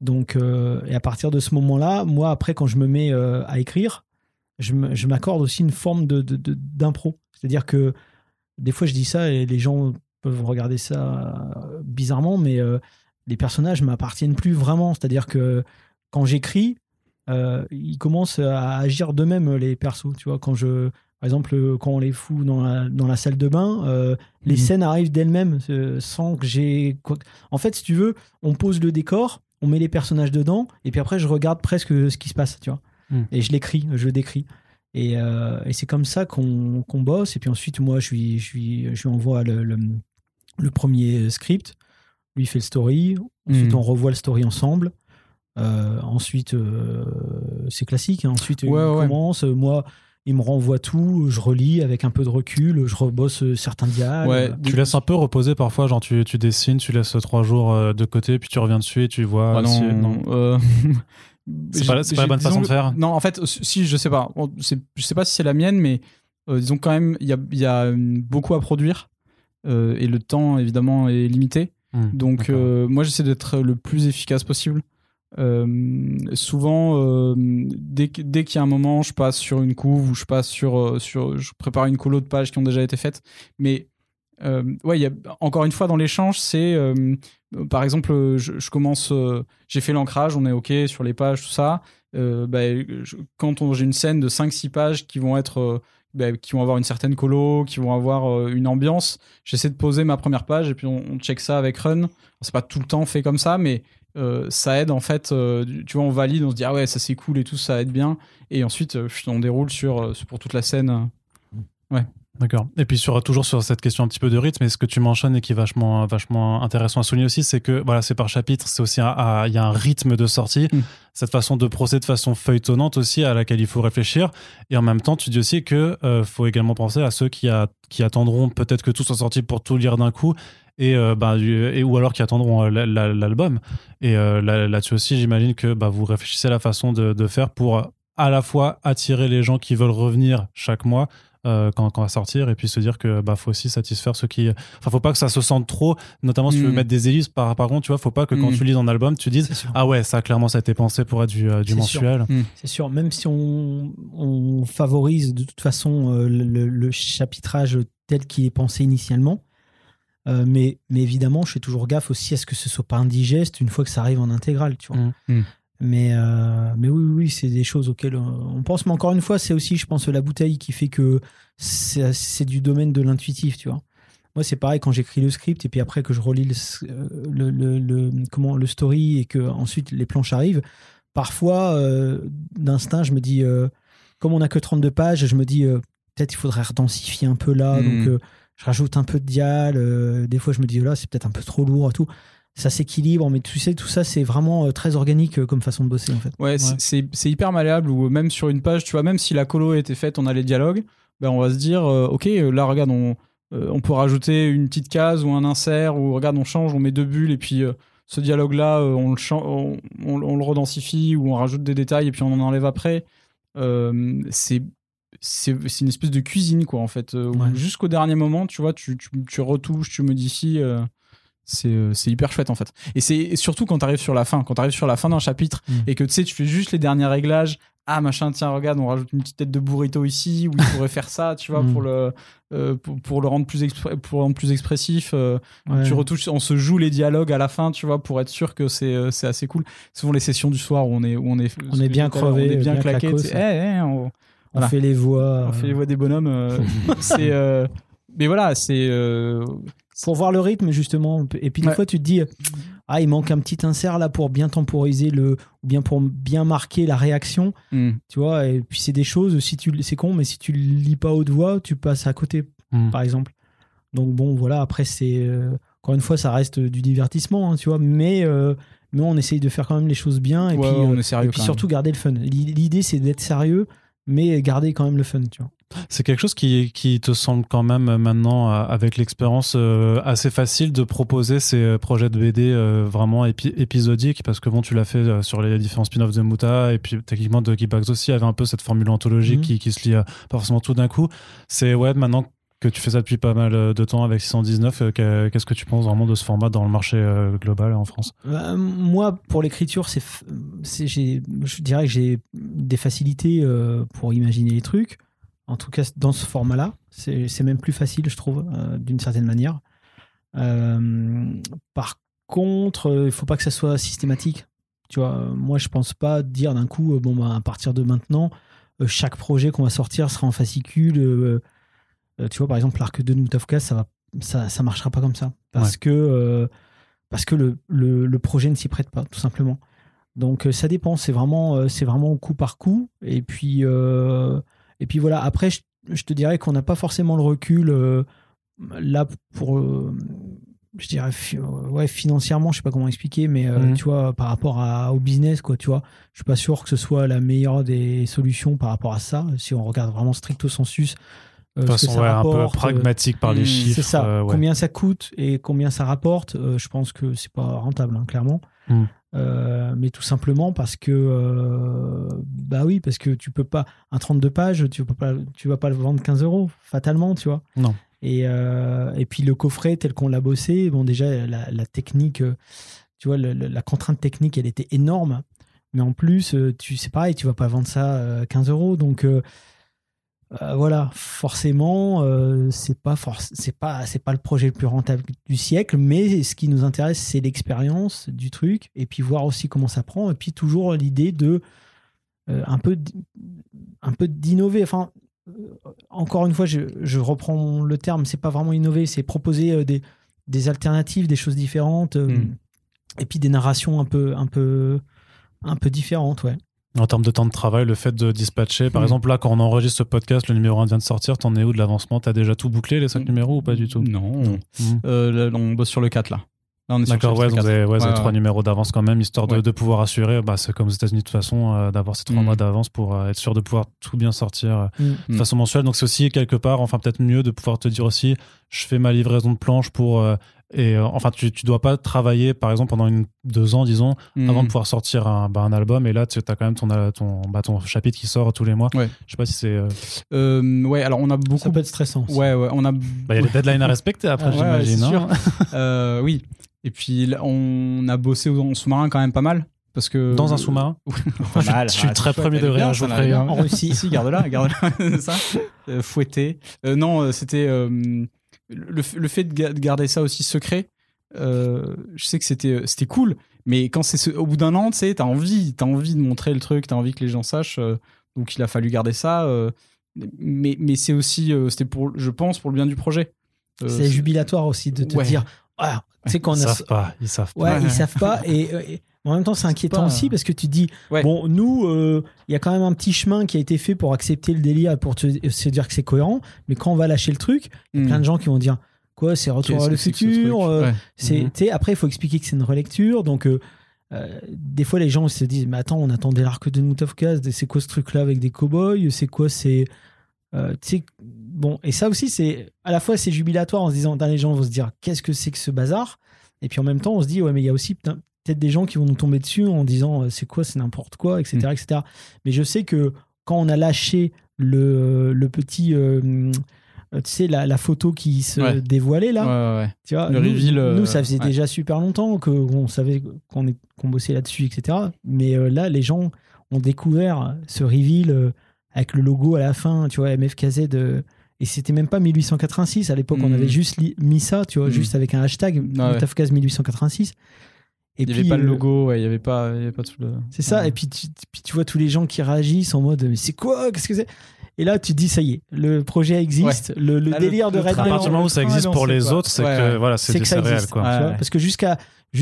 Donc, euh, et à partir de ce moment-là, moi, après, quand je me mets euh, à écrire, je m'accorde aussi une forme de, de- d'impro. C'est-à-dire que des fois, je dis ça et les gens peuvent regarder ça euh, bizarrement, mais euh, les personnages m'appartiennent plus vraiment. C'est-à-dire que quand j'écris, ils commencent à agir d'eux-mêmes, les persos. Tu vois, quand je. Par exemple, quand on les fout dans la, dans la salle de bain, euh, les Mhm. scènes arrivent d'elles-mêmes euh, sans que j'ai. En fait, si tu veux, on pose le décor, on met les personnages dedans, et puis après, je regarde presque ce qui se passe, tu vois. Mm. Et je l'écris, je le décris. Et, euh, et c'est comme ça qu'on bosse. Et puis ensuite, moi, je lui, je lui, je lui envoie le, le, le premier script. Lui fait le story. Ensuite, Mm. on revoit le story ensemble. Euh, ensuite, euh, c'est classique. hein. Ensuite, Ouais, il ouais. commence. Moi, il me renvoie tout. Je relis avec un peu de recul. Je rebosse euh, certains dialogues. Ouais, Tu laisses un peu reposer parfois, genre tu, tu dessines, tu laisses trois jours euh, de côté, puis tu reviens dessus et tu vois. Ah si- non, euh, C'est pas- la bonne façon de faire Non, en fait, si, je sais pas. Je sais pas si c'est la mienne, mais euh, disons quand même, il y a, il y a euh, beaucoup à produire euh, et le temps, évidemment, est limité. Hmm, Donc, euh, moi, j'essaie d'être le plus efficace possible. Euh, souvent, euh, dès, dès qu'il y a un moment, je passe sur une couve ou je passe sur, euh, sur je prépare une colo de pages qui ont déjà été faites. Mais euh, ouais, y a, encore une fois, dans l'échange, c'est par exemple, je, commence, j'ai fait l'ancrage, on est OK sur les pages, tout ça. Bah, je- quand j'ai une scène de 5-6 pages qui vont être. bah, qui vont avoir une certaine colo, qui vont avoir une ambiance. J'essaie de poser ma première page et puis on, on check ça avec Run. C'est pas tout le temps fait comme ça, mais euh, ça aide en fait. euh, tu vois, on valide, on se dit ah ouais, ça c'est cool et tout, ça aide bien. Et ensuite, euh, on déroule sur, pour toute la scène. D'accord. Et puis sur, toujours sur cette question un petit peu de rythme, et ce que tu mentionnes et qui est vachement, vachement intéressant à souligner aussi, c'est que voilà, c'est par chapitre, c'est aussi il y a un rythme de sortie, Mm. cette façon de procéder de façon feuilletonnante aussi à laquelle il faut réfléchir. Et en même temps, tu dis aussi que euh, faut également penser à ceux qui, a- qui attendront peut-être que tout soit sorti pour tout lire d'un coup. Et, euh, bah, et ou alors qui attendront euh, la- la- l'album. Et euh, là- là-dessus aussi, j'imagine que bah, vous réfléchissez à la façon de, de faire pour à la fois attirer les gens qui veulent revenir chaque mois euh, quand, quand va sortir et puis se dire que bah faut aussi satisfaire ceux qui enfin faut pas que ça se sente trop notamment si tu veux Mm. mettre des ellipses par, par contre tu vois faut pas que quand Mm. tu lis dans l'album tu dises ah ouais ça clairement ça a été pensé pour être du, euh, du mensuel C'est sûr, même si on, on favorise de toute façon euh, le chapitrage tel qu'il est pensé initialement, euh, mais, mais évidemment, je fais toujours gaffe aussi à ce que ce soit pas indigeste une fois que ça arrive en intégrale, tu vois. Mm. Mm. Mais, euh, mais oui, oui, oui, c'est des choses auxquelles on pense. Mais encore une fois, c'est aussi, je pense, la bouteille qui fait que c'est du domaine de l'intuitif, tu vois. Moi, c'est pareil quand j'écris le script et puis après que je relis le, euh, le, le- le- comment, le story et que ensuite les planches arrivent. Parfois, euh, d'instinct, je me dis, comme on n'a que 32 pages, je me dis, peut-être il faudrait redensifier un peu là. Mm. Donc, je rajoute un peu de dial. euh, des fois, je me dis, là, c'est peut-être un peu trop lourd et tout. Ça s'équilibre, mais tu sais, tout ça, c'est vraiment euh, très organique euh, comme façon de bosser, en fait. Ouais, c'est- hyper malléable ou même sur une page, tu vois, même si la colo été faite, on a les dialogues, ben on va se dire, euh, ok, là, regarde, on, euh, on peut rajouter une petite case ou un insert ou regarde, on change, on met deux bulles et puis ce dialogue-là, on, on, on- on le redensifie ou on rajoute des détails et puis on en enlève après. C'est c'est une espèce de cuisine, quoi, en fait. euh, Ouais. Jusqu'au dernier moment, tu vois, tu, tu, tu retouches, tu modifies. euh, c'est euh, hyper chouette, en fait. Et c'est surtout quand tu arrives sur la fin, quand tu arrives sur la fin d'un chapitre Mm. et que tu sais, tu fais juste les derniers réglages. Ah, machin, tiens, regarde, on rajoute une petite tête de burrito ici, ou il pourrait faire ça, tu vois, Mm. pour, le, euh, pour, pour le rendre plus, pour le rendre plus expressif. euh, Ouais. Tu retouches, on se joue les dialogues à la fin, tu vois, pour être sûr que c'est assez cool. Souvent, les sessions du soir où on est, où on est, On est bien crevé, on est bien, bien claqué. tu sais, eh, on, fait les voix. on fait les euh, voix des bonhommes. euh, c'est, euh, mais voilà, c'est. euh, pour voir le rythme justement et puis des Ouais. fois tu te dis ah il manque un petit insert là pour bien temporiser le ou bien pour bien marquer la réaction hmm. tu vois et puis c'est des choses si tu c'est con mais si tu le lis pas haute voix tu passes à côté Mm. par exemple donc bon voilà après c'est encore une fois ça reste du divertissement hein, tu vois mais mais on essaye de faire quand même les choses bien et Ouais, puis ouais, on est sérieux et puis quand surtout garder le fun L'i- l'idée c'est d'être sérieux mais garder quand même le fun tu vois C'est quelque chose qui, qui te semble quand même euh, maintenant, euh, avec l'expérience, euh, assez facile de proposer ces projets de BD euh, vraiment épi- épisodiques, parce que bon, tu l'as fait sur les différents spin-offs de Muta, et puis techniquement de Geekbox aussi avait un peu cette formule anthologique Mhm. qui, qui se lit euh, pas forcément tout d'un coup. C'est ouais, maintenant que tu fais ça depuis pas mal euh, de temps avec 619, euh, que- qu'est-ce que tu penses vraiment de ce format dans le marché euh, global en France? Moi, pour l'écriture, c'est, je dirais que j'ai des facilités pour imaginer les trucs. En tout cas, dans ce format-là, c'est, même plus facile, je trouve, d'une certaine manière. Par contre, il faut pas que ça soit systématique. Tu vois, moi, je pense pas dire d'un coup, bon, bah, à partir de maintenant, chaque projet qu'on va sortir sera en fascicule. Euh, tu vois, par exemple, l'arc de Noutafka, ça va, ça, ça marchera pas comme ça, parce Ouais. que euh, parce que le, le, le projet ne s'y prête pas, tout simplement. Donc euh, ça dépend, c'est vraiment, c'est vraiment au coup par coup. Et puis, euh, Et puis voilà, après, je, je te dirais qu'on n'a pas forcément le recul euh, là pour. euh, je dirais ouais financièrement je sais pas comment expliquer mais Mhm. tu vois par rapport à, au business quoi tu vois je suis pas sûr que ce soit la meilleure des solutions par rapport à ça si on regarde vraiment stricto sensus De ce que façon, ça ouais, un peu euh, pragmatique par les hmm, chiffres. c'est ça. euh, ouais. Combien ça coûte et combien ça rapporte, euh, je pense que c'est pas rentable, hein, clairement. Mm. Euh, mais tout simplement parce que, euh, bah oui, parce que tu peux pas un 32 pages, tu peux pas, tu vas pas le vendre 15 euros fatalement, tu vois. Non. Et euh, et puis le coffret tel qu'on l'a bossé, bon déjà la, la technique, euh, tu vois, le- le- la contrainte technique, elle était énorme. Mais en plus, euh, tu c'est pareil, tu vas pas vendre ça euh, 15 euros, donc. Euh, voilà, forcément, euh, c'est pas forc- c'est pas c'est pas le projet le plus rentable du siècle, mais ce qui nous intéresse, c'est l'expérience du truc, et puis voir aussi comment ça prend, et puis toujours l'idée de euh, un peu d- un peu d'innover. Enfin, encore une fois, je, je reprends le terme, c'est pas vraiment innover, c'est proposer des, des alternatives, des choses différentes, euh, Mm. et puis des narrations un peu un peu un peu différentes, ouais. En termes de temps de travail, le fait de dispatcher, par Hmm. exemple, là, quand on enregistre ce podcast, le numéro 1 vient de sortir, t'en es où de l'avancement? T'as déjà tout bouclé, les cinq Hmm. numéros, ou pas du tout? Non. Hmm. Euh, là, on bosse sur le 4 là. Là, on est sur le D'accord, ouais, vous avez, ouais, avez Ouais, trois ouais. numéros d'avance quand même, histoire de, Ouais. de pouvoir assurer, bah, c'est comme aux États-Unis de toute façon, euh, d'avoir ces trois Mm. mois d'avance pour euh, être sûr de pouvoir tout bien sortir euh, de façon mensuelle. Donc c'est aussi quelque part, enfin peut-être mieux de pouvoir te dire aussi, je fais ma livraison de planches pour. Et euh, enfin, tu, tu dois pas travailler, par exemple, pendant une, deux ans, disons, Mm. avant de pouvoir sortir un, bah, un album. Et là, tu as quand même ton, euh, ton, bah, ton chapitre qui sort tous les mois. Ouais. Je sais pas si c'est. euh, Euh, ouais, alors on a beaucoup. Ça peut être stressant. Ouais, ouais, on a. bah, Il y a des deadlines à respecter après, j'imagine. hein. Euh, oui. Et puis là, on a bossé en sous-marin quand même pas mal. Parce que Dans un sous-marin. Je suis Ah, très premier degré, bien, hein, je ça, bien. En Russie. Si, garde-la, garde-la, c'est ça. Euh, fouetté. Euh, non, c'était euh, le, le fait de ga- de garder ça aussi secret. euh, je sais que c'était euh, c'était cool, mais quand c'est ce- au bout d'un an, tu sais, t'as envie, t'as envie de montrer le truc, t'as envie que les gens sachent. euh, donc il a fallu garder ça. euh, mais mais c'est aussi, euh, c'était pour, je pense, pour le bien du projet. Euh, c'est jubilatoire aussi de te Ouais. dire ah, tu sais quand on Ils a savent pas, ils savent pas. ouais, Ouais. ils savent pas et, et en même temps c'est inquiétant pas- aussi parce que tu te dis Ouais. bon nous euh, il y a quand même un petit chemin qui a été fait pour accepter le délire pour te, se dire que c'est cohérent mais quand on va lâcher le truc il y a hmm. plein de gens qui vont dire quoi c'est retour vers le futur euh, Ouais. c'est sais, après il faut expliquer que c'est une relecture donc euh, des fois les gens se disent mais attends on attendait l'arc de Moutafkaz c'est quoi ce truc là avec des cowboys c'est quoi c'est tu sais, bon et ça aussi c'est à la fois c'est jubilatoire en se disant les gens vont se dire qu'est-ce que c'est que ce bazar? Et puis en même temps on se dit ouais mais il y a aussi putain, peut-être des gens qui vont nous tomber dessus en disant euh, c'est quoi c'est n'importe quoi etc etc mais je sais que quand on a lâché le, le petit euh, tu sais la, la photo qui se Ouais. dévoilait là Ouais, ouais, ouais. tu vois, Le nous, reveal, euh, nous, ça faisait déjà super longtemps que on savait qu'on est- qu'on bossait là-dessus, etc. Mais euh, là, les gens ont découvert ce reveal euh, avec le logo à la fin, tu vois, MFKZ. euh, et c'était même pas 1886. À l'époque, on Mhm. avait juste mis ça, tu vois, Mhm. juste avec un hashtag, Ah ouais. Moutafkaz 1886. Et Il n'y avait puis, pas le euh, logo, ouais, il n'y avait pas, il y avait pas tout le. c'est ça. Ouais. Et puis tu, puis tu vois tous les gens qui réagissent en mode mais c'est quoi Qu'est-ce que c'est? Et là, tu te dis ça y est, le projet existe, le, le Là, le- délire de Red À partir du moment où ça existe pour les quoi? autres, c'est Ouais, que ouais. voilà, c'est ça réel, existe. quoi. tu Ouais, vois, ouais. Parce que jusqu'à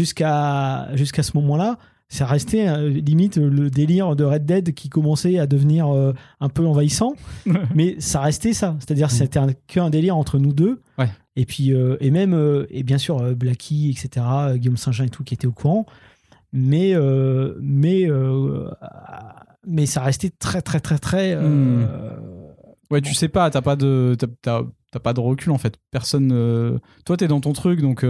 jusqu'à jusqu'à ce moment-là, ça restait euh, limite le délire de Red Dead qui commençait à devenir euh, un peu envahissant, mais ça restait ça. C'est-à-dire Mm. c'était un- qu'un délire entre nous deux. Ouais. Et puis euh, et même euh, et bien sûr euh, etc. euh, Guillaume Saint-Jean et tout qui étaient au courant, mais mais mais ça restait très très très très. Mm. euh, Ouais, tu sais pas, t'as pas de, t'as, t'as- pas de recul en fait. Personne. Toi, t'es dans ton truc, donc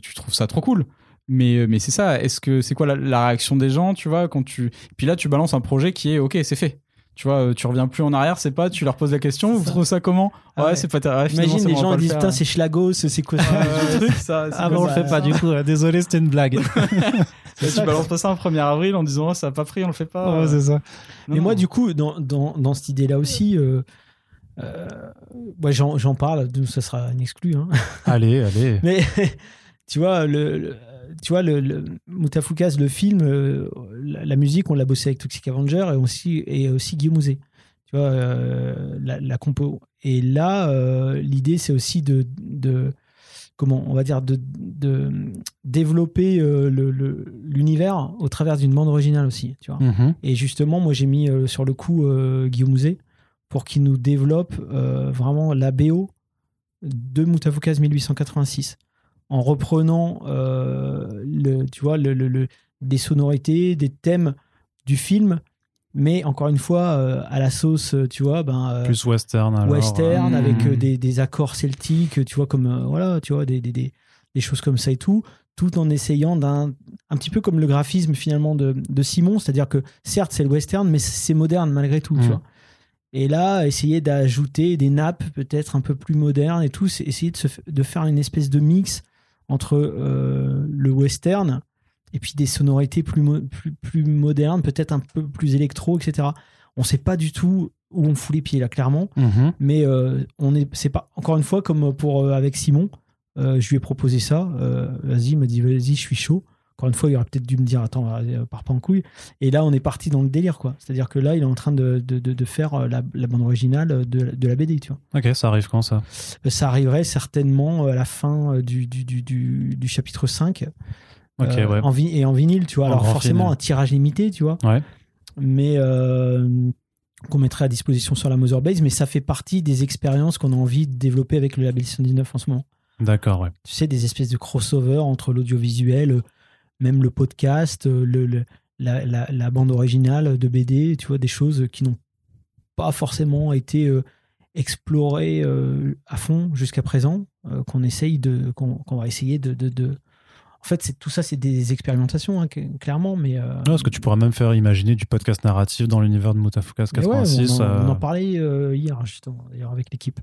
tu trouves ça trop cool. Mais, mais c'est ça. Est-ce que c'est quoi la, la réaction des gens, tu vois, quand tu. Puis là, tu balances un projet qui est ok, c'est fait. Tu vois, euh, tu reviens plus en arrière, c'est pas. Tu leur poses la question. Vous ça. trouvez ça comment Ah Ouais, ouais. c'est pas. ouais, finalement, Imagine les gens disent putain c'est Schlagos, c'est quoi ça ce truc Ah bon, on le fait pas, du coup. Désolé, c'était une blague. Là, tu balances pas ça un 1er avril en disant oh, ça a pas pris, on le fait pas. Ouais, c'est ça. Non, Mais moi, du coup, dans, dans, dans cette idée-là aussi, euh, euh, ouais, j'en j'en parle, donc ça sera une exclue. Hein. Allez, allez. Mais tu vois, le, le- tu vois, le, le film, euh, la, la musique, on l'a bossé avec Toxic Avenger et aussi, et aussi Guillaume Mouzet. Tu vois, euh, la, la compo. Et là, euh, l'idée, c'est aussi de, de, comment, on va dire, de, de développer le- le- l'univers au travers d'une bande originale aussi. Tu vois. Mhm. Et justement, moi, j'ai mis sur le coup Guillaume Mouzet pour qu'il nous développe vraiment la BO de Mutafukaz 1886 en reprenant euh, le, tu vois, le, le- le- des sonorités, des thèmes du film, mais encore une fois euh, à la sauce, tu vois, ben, euh, Plus western. Alors, western euh, avec euh, hmm. des, des accords celtiques, tu vois, comme voilà, tu vois, des, des, des, choses comme ça et tout, tout en essayant d'un un petit peu comme le graphisme finalement de, de Simon, c'est-à-dire que certes c'est le western, mais c'est moderne malgré tout, tu Hmm. vois. Et là, essayer d'ajouter des nappes peut-être un peu plus modernes et tout, c'est essayer de, se de faire une espèce de mix entre euh, le western et puis des sonorités plus, mo- plus, plus modernes, peut-être un peu plus électro, etc. On sait pas du tout où on fout les pieds là, clairement. Mhm. Mais euh, on est, c'est pas encore une fois comme pour euh, avec Simon. je lui ai proposé ça. vas-y, il m'a dit vas-y, je suis chaud. Encore une fois, il aurait peut-être dû me dire attends, euh, pars pas en couille. Et là, on est parti dans le délire, quoi. C'est-à-dire que là, il est en train de, de, de- de faire euh, la, la bande originale de, la- de la BD, tu vois. Ok, ça arrive quand ça? Euh, Ça arriverait certainement à la fin du, du, du, du, du chapitre 5. Ok, euh, ouais. en et en vinyle, tu vois. En Alors forcément, vinyle. un tirage limité, tu vois. Ouais. Mais qu'on mettrait à disposition sur la Motherbase. Mais ça fait partie des expériences qu'on a envie de développer avec le label 119 en ce moment. D'accord, ouais. Tu sais, des espèces de crossover entre l'audiovisuel, même le podcast, euh, le, le- la, la- la bande originale de BD, tu vois, des choses qui n'ont pas forcément été euh, explorées euh, à fond jusqu'à présent, euh, qu'on essaye de, qu'on va essayer de, de- de- En fait, c'est tout ça, c'est des expérimentations, hein, cl- clairement, mais. Non, parce que tu pourrais même faire imaginer du podcast narratif dans l'univers de ouais, 86. on, en, on en parlait hier, justement, d'ailleurs, avec l'équipe.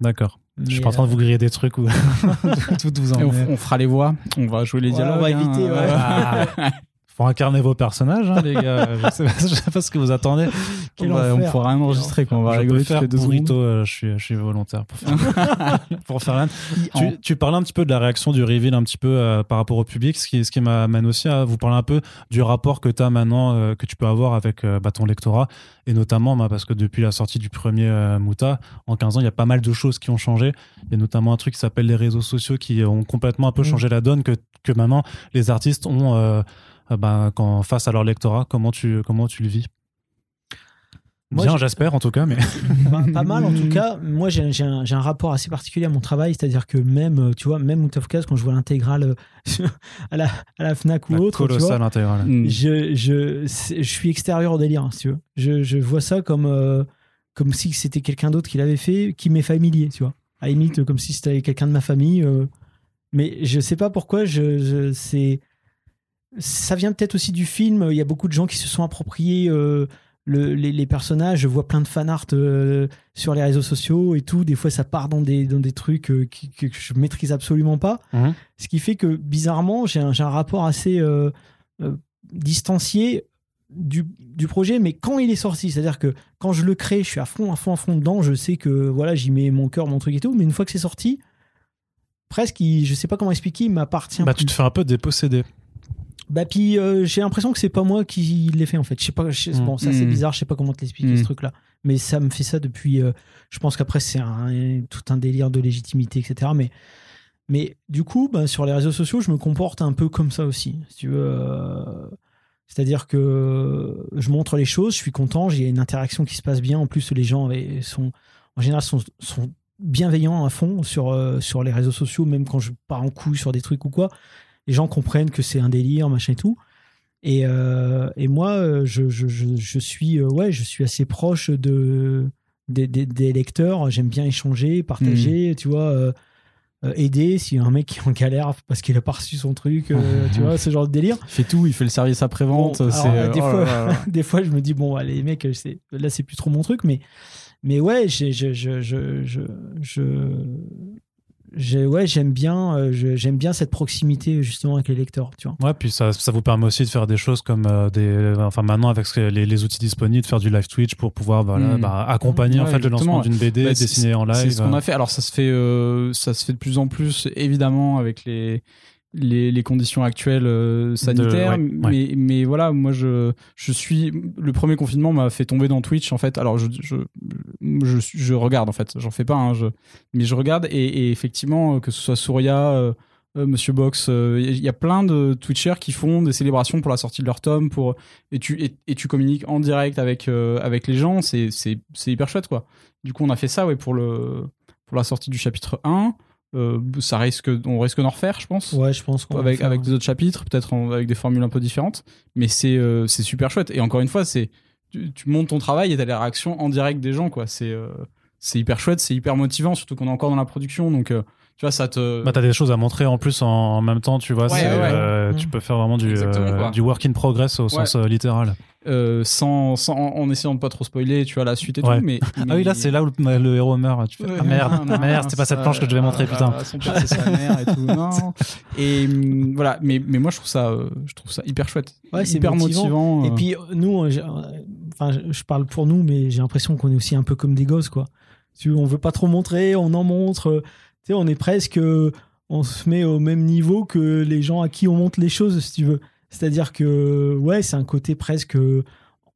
D'accord. Je suis pas en train de euh, vous griller des trucs ou tout vous Et on, on fera les voix, on va jouer les Ouais, dialogues. on va hein. éviter, ouais. Ah. Faut incarner vos personnages, hein, les gars. Je sais, pas, je sais pas ce que vous attendez. On, va- on pourra rien enregistrer quand on va je rigoler faire deux burrito, euh, je suis, je suis volontaire pour faire, pour Tu, tu parlais un petit peu de la réaction du reveal un petit peu euh, par rapport au public, ce qui, ce qui m'amène aussi à vous parler un peu du rapport que tu as maintenant, euh, que tu peux avoir avec bah, ton lectorat, et notamment bah, parce que depuis la sortie du premier Muta, en 15 ans, il y a pas mal de choses qui ont changé. Il y a notamment un truc qui s'appelle les réseaux sociaux qui ont complètement un peu Mm. changé la donne, que, que maintenant les artistes ont bah, quand, face à leur lectorat. Comment tu, comment tu le vis? Moi, Bien, j'espère en tout cas, mais Bah, pas mal en tout cas. Moi, j'ai j'ai un, un rapport assez particulier à mon travail, c'est-à-dire que même, euh, tu vois, même Moutafkaz, quand je vois l'intégrale euh, à la, à la Fnac ou la autre, tu vois, colossale intégrale. Mm. je, je, je suis extérieur au délire, hein, si tu veux. Je, je vois ça comme, euh, comme si c'était quelqu'un d'autre qui l'avait fait, qui m'est familier, tu vois. À la limite, euh, comme si c'était quelqu'un de ma famille. euh. mais je sais pas pourquoi, je, je- c'est. Ça vient peut-être aussi du film. Il y a beaucoup de gens qui se sont appropriés euh, le- les, les personnages. Je vois plein de fan art euh, sur les réseaux sociaux et tout. Des fois, ça part dans des, dans des trucs euh, qui- que je maîtrise absolument pas. Mhm. Ce qui fait que, bizarrement, j'ai un, rapport assez distancié du, du projet, mais quand il est sorti, c'est-à-dire que quand je le crée, je suis à fond, à fond, à fond dedans, je sais que voilà, j'y mets mon cœur, mon truc et tout, mais une fois que c'est sorti, presque, il- je sais pas comment expliquer, il m'appartient Bah, plus. tu te fais un peu déposséder. Bah puis euh, j'ai l'impression que c'est pas moi qui l'ai fait en fait. Je sais pas. je sais- Mm. Bon, ça c'est Mm. bizarre. Je sais pas comment te l'expliquer Mm. ce truc-là. Mais ça me fait ça depuis. euh, je pense qu'après c'est un, tout un délire de légitimité, etc. Mais mais du coup, bah, sur les réseaux sociaux, je me comporte un peu comme ça aussi. Si tu veux. euh, C'est-à-dire que je montre les choses, je suis content, j'ai une interaction qui se passe bien. En plus, les gens sont en général sont, sont bienveillants à fond sur euh, sur les réseaux sociaux, même quand je pars en couille sur des trucs ou quoi les gens comprennent que c'est un délire, machin et tout. Et, euh, et moi, euh, je, je, je, je suis, euh, ouais, je suis assez proche de, des, des- des lecteurs. J'aime bien échanger, partager, tu vois, euh, aider s'il y a un mec qui est en galère parce qu'il a pas reçu son truc, tu vois, ce genre de délire. Il fait tout, il fait le service après-vente. Bon, des, oh fois, là là. des fois, je me dis, bon, allez, les mecs, là, c'est plus trop mon truc, mais, mais ouais, je, je, je, ouais, j'aime bien, euh, j'aime bien cette proximité justement avec les lecteurs, tu vois. Ouais, puis ça, ça vous permet aussi de faire des choses comme euh, des, enfin maintenant avec ce les, les outils disponibles, de faire du live Twitch pour pouvoir voilà, Mm. bah, accompagner en fait le lancement d'une BD Bah, dessinée en live. C'est ce qu'on a fait. Alors ça se fait, euh, ça se fait de plus en plus, évidemment, avec les les, les conditions actuelles euh, sanitaires. ouais, mais, mais voilà, moi je je suis le premier confinement m'a fait tomber dans Twitch en fait. Alors je je je, regarde en fait, j'en fais pas, hein, je, mais je regarde et, et effectivement que ce soit Souria. euh, euh, Monsieur Box. Il y a plein de Twitchers qui font des célébrations pour la sortie de leur tome, pour et tu et, et tu communiques en direct avec avec les gens. C'est hyper chouette quoi. Du coup, on a fait ça ouais pour le pour la sortie du chapitre 1. Euh, ça risque, on risque d'en refaire, je pense. Ouais, je pense avec avec des autres chapitres, peut-être avec des formules un peu différentes, mais c'est euh, c'est super chouette. Et encore une fois, c'est tu, montes ton travail et t'as les réactions en direct des gens, quoi. C'est euh, c'est hyper chouette, c'est hyper motivant, surtout qu'on est encore dans la production, donc tu vois ça te bah t'as des choses à montrer en plus en, même temps tu vois tu peux faire vraiment du, du work in progress au sens littéral euh, sans, sans, en essayant de pas trop spoiler, tu vois, la suite et tout. Mais, Ah oui, là, c'est là où le, héros meurt. Tu fais, ah merde, merde, c'est pas cette planche que je devais montrer, putain. son père, c'est sa mère et tout. Non. Et hum, voilà, mais, mais moi, je trouve ça, euh, je trouve ça hyper chouette. Ouais, c'est hyper motivant. Et euh. puis, nous, enfin, je parle pour nous, mais j'ai l'impression qu'on est aussi un peu comme des gosses, quoi. Tu, on veut pas trop montrer, on en montre. Tu sais, on est presque, on se met au même niveau que les gens à qui on montre les choses, si tu veux. C'est-à-dire que, ouais, c'est un côté presque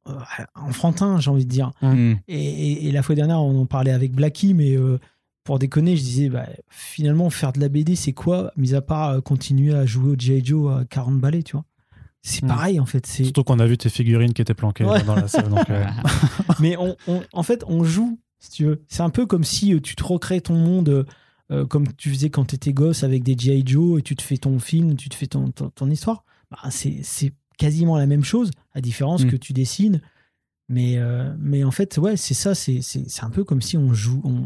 euh, enfantin, j'ai envie de dire. Mmh. Et, la fois dernière, on en parlait avec Blacky, mais euh, pour déconner, je disais, bah, finalement, faire de la BD, c'est quoi, mis à part euh, continuer à jouer au G.I. Joe à 40 balais, tu vois? C'est mmh. pareil en fait. Surtout qu'on a vu tes figurines qui étaient planquées dans la salle. Mais on, en fait, on joue, si tu veux. C'est un peu comme si tu te recrées ton monde comme tu faisais quand tu étais gosse avec des G.I. Joe et tu te fais ton film, tu te fais ton, ton histoire. Bah, c'est quasiment la même chose, à différence mm. que tu dessines. Mais, euh, mais en fait, ouais, c'est ça, c'est un peu comme si on joue. On,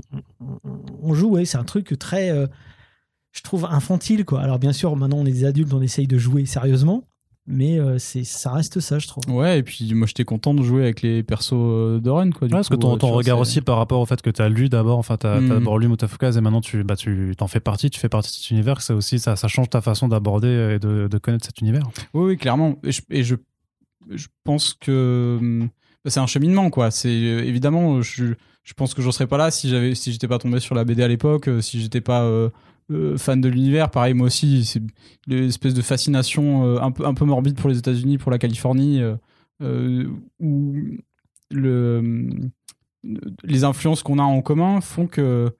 on, joue, ouais, c'est un truc très, euh, je trouve, infantile, quoi. Alors, bien sûr, maintenant, on est des adultes, on essaye de jouer sérieusement, mais euh, c'est ça reste ça je trouve. Ouais et puis moi j'étais content de jouer avec les persos euh, de Run quoi du parce que ton, ton regard aussi par rapport au fait que tu as lu d'abord enfin tu as, mm. d'abord lu Mutafukaz et maintenant tu bah, tu t'en fais partie tu fais partie de cet univers c'est aussi ça, ça change ta façon d'aborder et de, de, connaître cet univers. Oui, oui clairement. Et je, et je, je pense que hum, c'est un cheminement quoi. C'est euh, évidemment je, je pense que je serais pas là si j'avais si j'étais pas tombé sur la BD à l'époque si j'étais pas euh, fan de l'univers. Pareil, moi aussi, c'est l'espèce de fascination euh, un, peu, un peu morbide pour les États-Unis, pour la Californie, euh, où le, les influences qu'on a en commun font que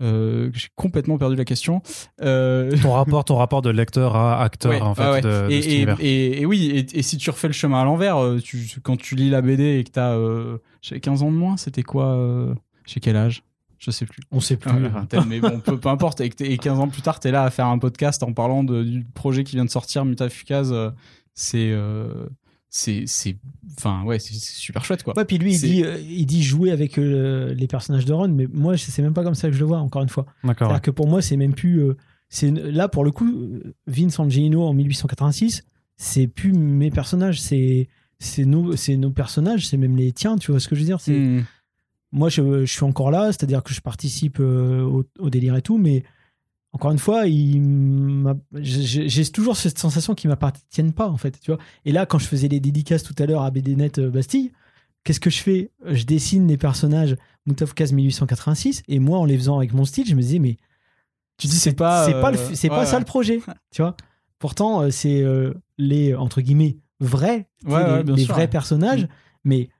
j'ai complètement perdu la question. ton rapport, ton rapport de lecteur à acteur en fait. De, et, et, et, oui, et, si tu refais le chemin à l'envers, quand tu lis la BD et que t'as, as 15 ans de moins, c'était quoi Chez quel âge? Je sais plus. On sait plus. mais bon, peu, importe. Et, 15 ans plus tard, tu es là à faire un podcast en parlant du projet qui vient de sortir, Mutafukaz. Euh, c'est. Euh, c'est c'est enfin ouais c'est super chouette quoi ouais puis lui il dit euh, il dit jouer avec les personnages de Ron mais moi c'est même pas comme ça que je le vois encore une fois d'accord dire que pour moi c'est même plus c'est là pour le coup Vince Angelino en 1886 c'est plus mes personnages c'est c'est nos c'est nos personnages c'est même les tiens tu vois ce que je veux dire c'est hmm moi, je, suis encore là, c'est-à-dire que je participe euh, au, délire et tout, mais encore une fois, j'ai toujours cette sensation qu'ils m'appartiennent pas, en fait, tu vois. Et là, quand je faisais les dédicaces tout à l'heure à BDNet euh, Bastille, qu'est-ce que je fais? Je dessine les personnages Moutafkaz 1886, et moi, en les faisant avec mon style, je me disais, mais tu dis c'est pas c'est pas c'est pas ça le projet tu vois pourtant euh, c'est les entre guillemets vrais les, vrais personnages mm. mais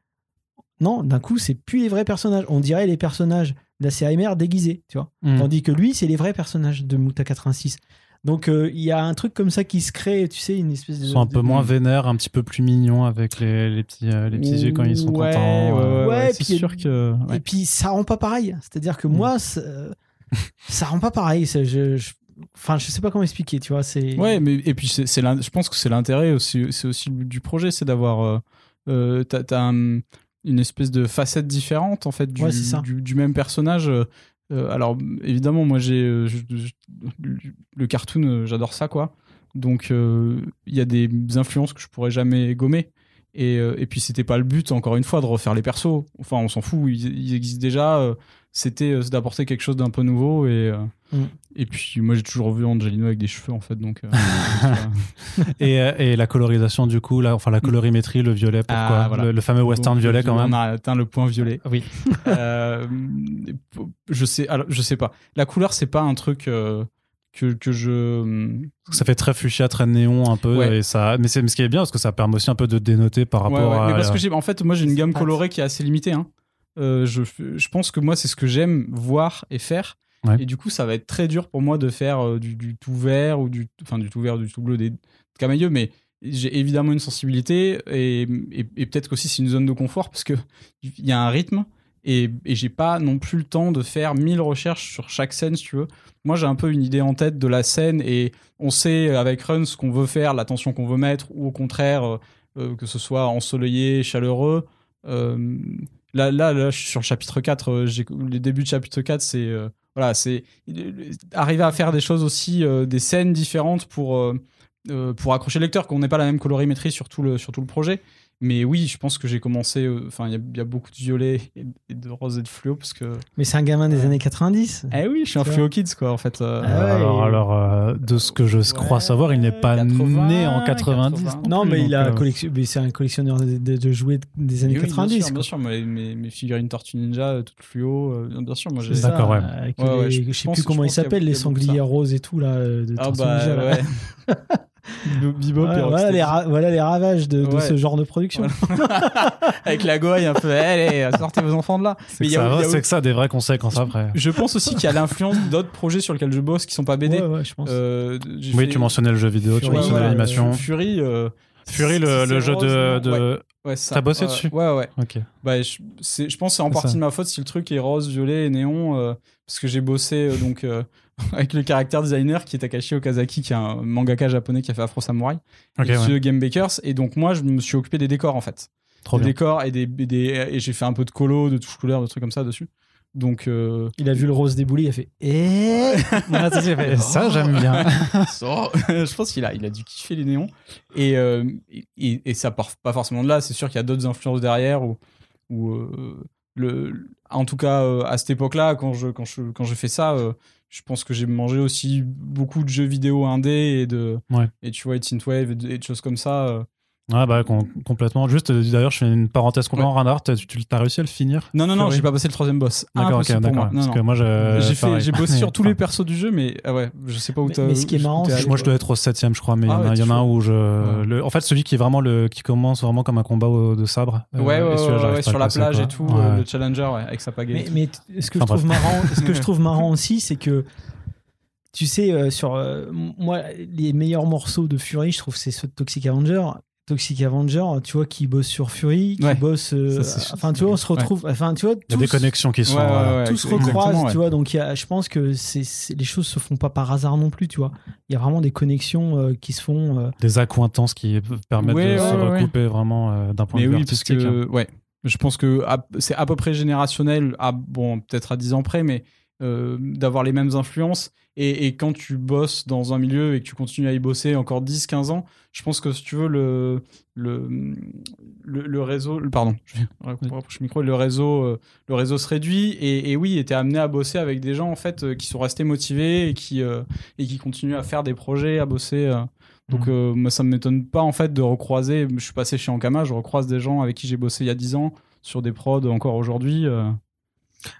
non, d'un coup, c'est plus les vrais personnages. On dirait les personnages de la série mère déguisés, tu vois. Hmm. Tandis que lui, c'est les vrais personnages de Muta 86. Donc euh, il y a un truc comme ça qui se crée, tu sais, une espèce de. Ils sont un peu moins vénères, un petit peu plus mignons avec les, petits, euh, les petits yeux quand ils sont contents. Ouais, c'est sûr que. Et puis ça rend pas pareil. C'est-à-dire que hmm. moi, ça, rend pas pareil. Je, Enfin, je sais pas comment expliquer, tu vois. C'est. Ouais, mais et puis c'est, je pense que c'est l'intérêt aussi, c'est aussi du projet, c'est d'avoir. Euh, t'as, un, une espèce de facette différente en fait du, du, même personnage. Euh, alors évidemment, moi j'ai euh, le cartoon, euh, j'adore ça quoi. Donc il y a des influences que je pourrais jamais gommer. Et, et puis c'était pas le but encore une fois de refaire les persos. Enfin on s'en fout, ils, existent déjà. C'était d'apporter quelque chose d'un peu nouveau et Mm. Et puis moi j'ai toujours vu Angelino avec des cheveux en fait donc. Euh, et, euh, et, la colorisation du coup là enfin la colorimétrie le violet pourquoi ah, le, fameux western violet quand même. On a atteint le point violet. Oui. Euh, je sais alors je sais pas la couleur c'est pas un truc. Que, que je ça fait très fuchsia très néon un peu et ça mais c'est ce qui est bien parce que ça permet aussi un peu de dénoter par rapport à mais parce que j'ai en fait moi j'ai une gamme colorée qui est assez limitée hein. je, je pense que moi c'est ce que j'aime voir et faire Ouais. Et du coup, ça va être très dur pour moi de faire euh, du, du tout vert ou du, enfin, du tout vert, du tout bleu, des camailleux, mais j'ai évidemment une sensibilité et, et, et peut-être qu'aussi c'est une zone de confort parce que il y a un rythme et, et j'ai pas non plus le temps de faire mille recherches sur chaque scène si tu veux. Moi j'ai un peu une idée en tête de la scène et on sait avec Run ce qu'on veut faire, l'attention qu'on veut mettre ou au contraire euh, euh, que ce soit ensoleillé, chaleureux. Euh, là, là, là, sur le chapitre 4, euh, j'ai- les débuts de chapitre 4 c'est voilà, c'est arriver à faire des choses aussi, des scènes différentes pour, pour accrocher le lecteur, qu'on n'ait pas la même colorimétrie sur tout le, sur tout le projet. Mais oui, je pense que j'ai commencé. euh, Enfin, il y a- il y, a beaucoup de violet et, et de rose et de fluo parce que. Mais c'est un gamin des années 90. Eh oui, je suis un fluo kids quoi en fait. euh. Ah ouais, alors, et- alors euh, de ce que je crois Ouais, savoir, il n'est pas 80, né en 90. 80. Non, plus, mais il a euh, collection... mais c'est un collectionneur de, de- de jouets des années Oui, oui, 90. Bien sûr, quoi. bien sûr mes, mes, mes figurines Tortue Ninja, toutes fluo, euh, bien sûr. Moi, j'ai D'accord, ouais. avec Ouais, ouais, les- je je, sais plus comment ils s'appellent, les sangliers roses et tout là. De Ah Tortue bah ouais. Bebop, Bebop Ouais, et voilà, les voilà les ravages de, de Ouais. ce genre de production. Avec la goye un peu, allez, sortez vos enfants de là. C'est que, c'est que ça des vraies conséquences après. Je pense aussi qu'il y a l'influence d'autres projets sur lesquels je bosse qui sont pas BD. Ouais, ouais, je pense. Euh, Oui, fait- tu mentionnais le jeu vidéo, tu mentionnais ouais, l'animation. Fury, euh, Fury, le, jeu rose, de. de... Ouais, ouais, c'est ça. T'as bossé dessus Ouais, ouais. Ok. Bah, je, c'est- je pense que c'est en C'est partie ça. de ma faute si le truc est rose, violet et néon, euh, parce que j'ai bossé euh, donc euh, avec le caractère designer qui est Takashi Okazaki, qui est un mangaka japonais qui a fait Afro Samurai, Ok, et ouais. Game Bakers, et donc moi je me suis occupé des décors en fait, Trop des bien. décors et des, et des- et j'ai fait un peu de colo, de touches couleurs, de trucs comme ça dessus. Donc euh, Il a vu le rose déboulé, il a fait Eh ça, fait- ça, j'aime bien. je pense qu'il a, il a dû kiffer les néons. Et, euh, et, et ça part pas forcément de là. C'est sûr qu'il y a d'autres influences derrière. Ou, ou, euh, le, en tout cas, euh, à cette époque-là, quand je, quand, je, quand j'ai fait ça, euh, je pense que j'ai mangé aussi beaucoup de jeux vidéo indé et de. Ouais. Et tu vois, et Synthwave et de, et de choses comme ça. Ouais, bah, com- complètement. Juste, euh, d'ailleurs, je fais une parenthèse complètement. Reinhard, tu, tu as réussi à le finir Non, non, non, j'ai pas passé le troisième boss. D'accord, ok, d'accord. Parce non. que moi, j'ai bossé sur tous les persos du jeu, mais ah ouais, je sais pas où Mais- t'as. mais ce qui est marrant, Moi, je dois être au septième, je crois, mais il y Ah en a- ouais, il y en a un où je. Ouais. le- en fait, celui qui est vraiment le, qui commence vraiment comme un combat de sabre. euh, Ouais, ouais, ouais, ouais, sur la plage et tout, Ouais. euh, le challenger, ouais, avec sa pagaie. Mais, ce que je trouve marrant, ce que je trouve marrant aussi, c'est que tu sais, euh, sur euh, moi, les meilleurs morceaux de Fury, je trouve, c'est ceux de Toxic Avenger. Toxic Avenger, tu vois, qui bosse sur Fury, qui Ouais. bosse. euh, Ça, enfin, tu vois, on se retrouve. Enfin, tu vois, Il y a des tous- connexions qui sont. Ouais, ouais, tout se exactement, recroise, ouais. tu vois. Donc, il y a, je pense que c'est, c'est- les choses se font pas par hasard non plus, tu vois. Il y a vraiment des connexions euh, qui se font. euh, Des accointances qui permettent Ouais, de se ouais, ouais. recouper vraiment euh, d'un point Mais de vue oui, parce artistique. hein. que, ouais, je pense que à- c'est à peu près générationnel, à, bon, peut-être à 10 ans près, mais euh, d'avoir les mêmes influences. Et, et quand tu bosses dans un milieu et que tu continues à y bosser encore 10, 15 ans, je pense que si tu veux, le, le, le, le réseau, le- pardon, je vais rapprocher le micro, le réseau, euh, le réseau se réduit. Et, et oui, était amené à bosser avec des gens, en fait, euh, qui sont restés motivés et qui, euh, et qui continuent à faire des projets, à bosser. euh. Donc, moi, ça me m'étonne pas, en fait, de recroiser. Je suis passé chez Ankama, je recroise des gens avec qui j'ai bossé il y a 10 ans sur des prods encore aujourd'hui.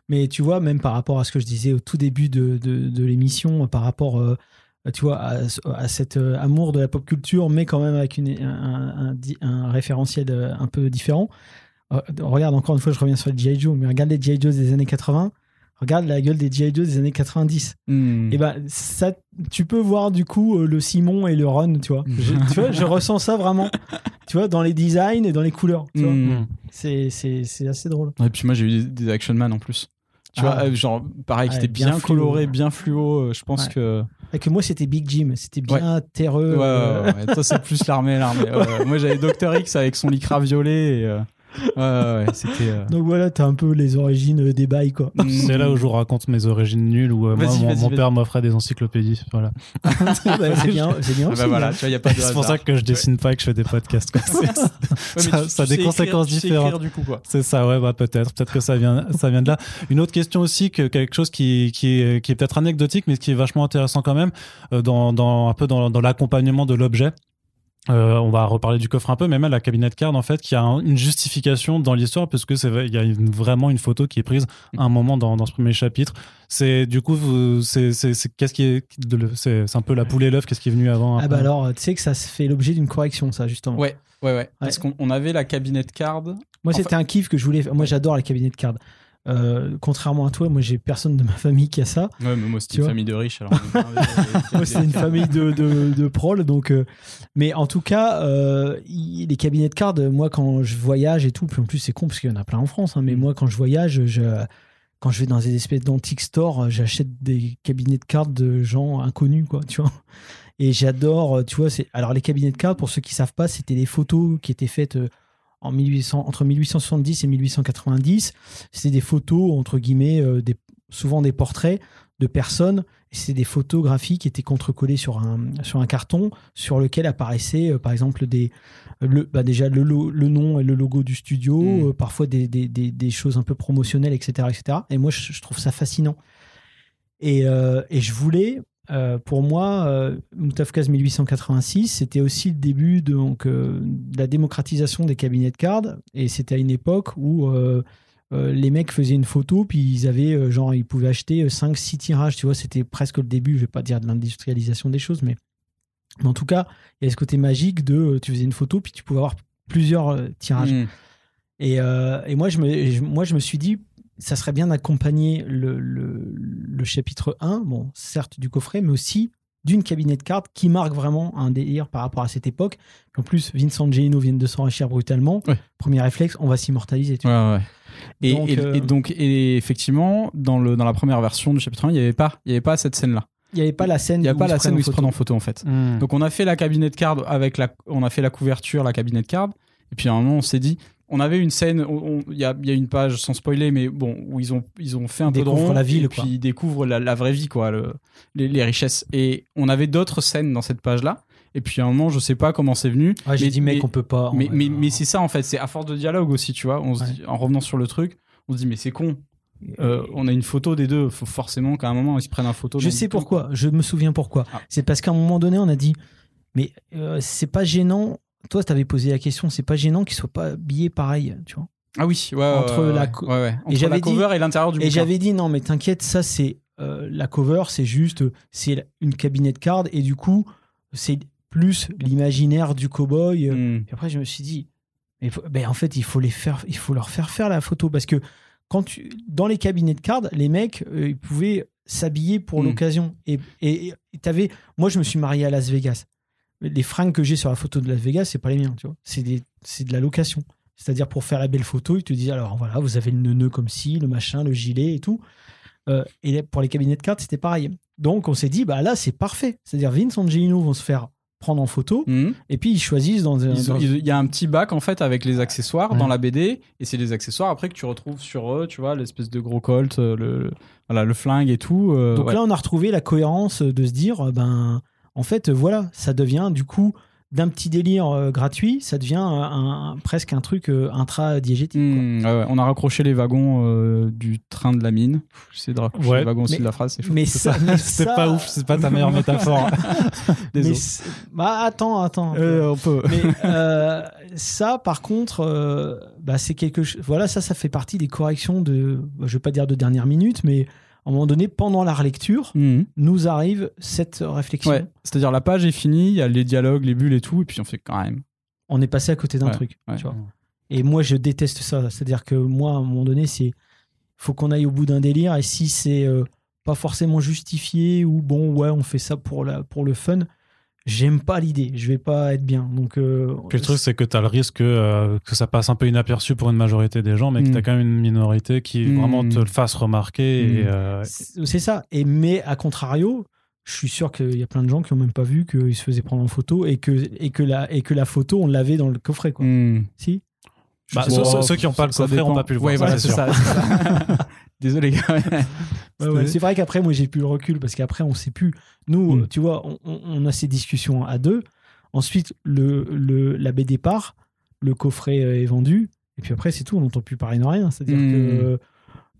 Mais tu vois, même par rapport à ce que je disais au tout début de, l'émission, par rapport, euh, à, cet euh, amour de la pop culture, mais quand même avec un, référentiel euh, un peu différent. Regarde, encore une fois, je reviens sur les G.I. Joe, mais regarde les G.I. Joe des années 80, regarde la gueule des G.I. Joe des années 90. Hmm. Et ben, ça, tu peux voir du coup euh, le Simon et le Ron, tu vois. Je, tu vois, je ressens ça vraiment, tu vois, dans les designs et dans les couleurs. Tu vois. Hmm. C'est, c'est, c'est assez drôle. Et puis moi, j'ai eu des, Action Man en plus. Tu Ah. vois, euh, genre, pareil, qui Ouais, était bien bien, fluo. coloré, bien fluo. euh, Je pense que. Et que moi, c'était Big Jim, c'était bien terreux. Ouais, euh. Toi, c'est plus l'armée, l'armée. Moi, j'avais Dr. X avec son lycra violet. Et, euh, Ouais, ouais, ouais, c'était. euh, Donc voilà, t'as un peu les origines euh, des bails, quoi. C'est là où je vous raconte mes origines nulles, où euh, moi, Vas-y, mon, vas-y, mon vas-y. père m'offrait des encyclopédies. Voilà. Bah, c'est bien, c'est bien Ah aussi. bah voilà, hein. tu vois, il n'y a pas de. C'est pour ça que je dessine pas et que je fais des podcasts. quoi. C'est- ça- tu- ça a des conséquences différentes. écrire, du coup, quoi. C'est ça, ouais, bah peut-être, peut-être que ça vient, ça vient de là. Une autre question aussi, que quelque chose qui, qui est, qui est peut-être anecdotique, mais qui est vachement intéressant quand même, euh, dans, dans un peu dans, dans l'accompagnement de l'objet. Euh, on va reparler du coffre un peu, mais même la cabinet de card en fait, qui a un- une justification dans l'histoire, parce que c'est vrai, il y a une- vraiment une photo qui est prise à un moment dans, dans ce premier chapitre. C'est du coup, c'est c'est c'est- qu'est-ce qui est, c'est c'est un peu la poule et l'œuf, qu'est-ce qui est venu avant. Ah bah alors, tu sais que ça se fait l'objet d'une correction, ça, justement. Ouais, ouais, ouais. Parce qu'on on avait la cabinet de card. Moi, Enfin- c'était un kiff que je voulais faire. Moi, j'adore les cabinets de cartes. Euh, contrairement à toi, moi j'ai personne de ma famille qui a ça. Ouais, mais moi Tu une famille de riches. Alors Moi c'est une famille de, de, de donc. euh, mais en tout cas, euh, les cabinets de cartes, moi quand je voyage et tout, puis en plus c'est con parce qu'il y en a plein en France, hein, mais moi quand je voyage, je, quand je vais dans des espèces d'antique stores, j'achète des cabinets de cartes de gens inconnus, quoi, tu vois. Et j'adore, tu vois, c'est alors les cabinets de cartes, pour ceux qui savent pas, c'était des photos qui étaient faites en 1800, entre 1870 et 1890. C'était des photos, entre guillemets, euh, des, souvent des portraits de personnes. C'est des photographies qui étaient contrecollées sur un, sur un carton sur lequel apparaissaient, euh, par exemple, des, le, bah déjà le, lo- le nom et le logo du studio, Mm. euh, parfois des, des, des, des choses un peu promotionnelles, etc. etc. Et moi, je, je trouve ça fascinant. Et, euh, et je voulais, euh, pour moi, euh, Moutafkaz 1886, c'était aussi le début de, donc, euh, de la démocratisation des cabinets de cartes. Et c'était à une époque où euh, les mecs faisaient une photo, puis ils avaient, genre, ils pouvaient acheter 5-6 tirages. Tu vois, c'était presque le début, je vais pas dire de l'industrialisation des choses, mais, mais en tout cas, il y a ce côté magique de, tu faisais une photo, puis tu pouvais avoir plusieurs tirages. Mm. Et, et moi, je me, moi, je me suis dit, ça serait bien d'accompagner le, le, le chapitre 1, bon, certes du coffret, mais aussi d'une cabinet de cartes qui marque vraiment un délire par rapport à cette époque. En plus, Vincent Gino vient de s'enrichir brutalement. Ouais. Premier réflexe, on va s'immortaliser. Ouais, ouais. Et, Donc, et- euh, et donc, et effectivement, dans, le, dans la première version du chapitre 1, il n'y avait pas, il y avait pas cette scène-là. Il n'y avait pas la scène Il n'y a où pas la se scène où ils se prennent prennent en photo, en fait. Hmm. Donc, on a fait la cabinet de cartes avec la, on a fait la couverture, la cabinet de cartes. Et puis, à un moment, on s'est dit, on avait une scène, il y y a une page, sans spoiler, mais bon, où ils ont, ils ont fait un Ils peu de découvrent rond, la ville, et quoi. puis ils découvrent la, la vraie vie, quoi, le- les, les richesses. Et on avait d'autres scènes dans cette page-là. Et puis, à un moment, je sais pas comment c'est venu. J'ai dit, mec, mais- on peut pas. mais, mais, mais c'est ça en fait, c'est à force de dialogue aussi, tu vois. On se Ouais. dit, en revenant sur le truc, on se dit mais c'est con. Euh, on a une photo des deux, faut forcément qu'à un moment ils se prennent en photo. Je sais pourquoi, je me souviens pourquoi. Ah. C'est parce qu'à un moment donné, on a dit, mais euh, c'est pas gênant. Toi, tu avais posé la question, c'est pas gênant qu'ils soient pas habillés pareil, tu vois. Ah oui, ouais, Entre la ouais, co- ouais, ouais. Entre j'avais la dit- cover et l'intérieur du Et j'avais dit non, mais t'inquiète, ça c'est euh, la cover, c'est juste, c'est une cabinet de cartes et du coup, c'est plus l'imaginaire du cowboy. Hmm. Et après, je me suis dit, mais ben, en fait, il faut les faire, il faut leur faire faire la photo parce que quand tu, dans les cabinets de cartes, les mecs, euh, ils pouvaient s'habiller pour Mm. l'occasion. Et, et, et t'avais, moi, je me suis marié à Las Vegas. Les fringues que j'ai sur la photo de Las Vegas, c'est pas les miens, tu vois. C'est de la location. C'est-à-dire pour faire la belle photo, ils te disent alors voilà, vous avez le nœud comme ci, le machin, le gilet et tout. Euh, et pour les cabinets de cartes, c'était pareil. Donc on s'est dit bah là c'est parfait. C'est-à-dire Vince Angelino vont se faire prendre en photo Hmm. et puis ils choisissent dans, un- Il y a un petit bac en fait avec les accessoires dans la BD et c'est les accessoires après que tu retrouves sur eux, tu vois, l'espèce de gros colt, euh, le, voilà, le flingue et tout. euh, Donc ouais. là, on a retrouvé la cohérence de se dire, ben, en fait, euh, voilà, ça devient du coup d'un petit délire euh, gratuit, ça devient un, un- presque un truc euh, intra-diégétique. Hmm, ouais. On a raccroché les wagons euh, du train de la mine. J'essaie de raccrocher Ouais. les wagons aussi Mais- de la phrase, c'est chaud. Mais C'est ça, pas, ça- pas ouf, c'est pas ta meilleure métaphore. mais Désolé. c'est- bah, attends, attends. Euh, on peut. mais euh, ça, par contre, euh, bah, c'est quelque chose. Voilà, ça, ça fait partie des corrections de. bah, je vais pas dire de dernière minute, mais à un moment donné, pendant la relecture, Hmm. nous arrive cette réflexion. Ouais, c'est-à-dire la page est finie, il y a les dialogues, les bulles et tout, et puis on fait quand même. On est passé à côté d'un Ouais, truc. ouais. tu vois. Et moi, je déteste ça. C'est-à-dire que moi, à un moment donné, c'est faut qu'on aille au bout d'un délire. Et si c'est euh, pas forcément justifié ou bon, ouais, on fait ça pour la pour le fun, j'aime pas l'idée. Je vais pas être bien. Donc, euh, Puis le truc, c'est que tu as le risque euh, que ça passe un peu inaperçu pour une majorité des gens, mais que Mm. tu as quand même une minorité qui Mm. vraiment te le fasse remarquer. Mm. euh, c'est ça. Et mais à contrario. Je suis sûr qu'il y a plein de gens qui ont même pas vu qu'ils se faisaient prendre en photo et que, et que, la, et que la photo, on l'avait dans le coffret. Quoi. Si? Bah, ceux, qui n'ont pas le coffret n'ont pas pu le voir. Ouais, voilà, c'est ça. Désolé. Ouais. C'est vrai qu'après, moi, j'ai plus le recul parce qu'après, on sait plus. Nous, Mm. tu vois, on, a ces discussions à deux. Ensuite, le, le, la BD part, le coffret euh, est vendu. Et puis après, c'est tout. On n'entend plus parler de rien. C'est-à-dire Mm. que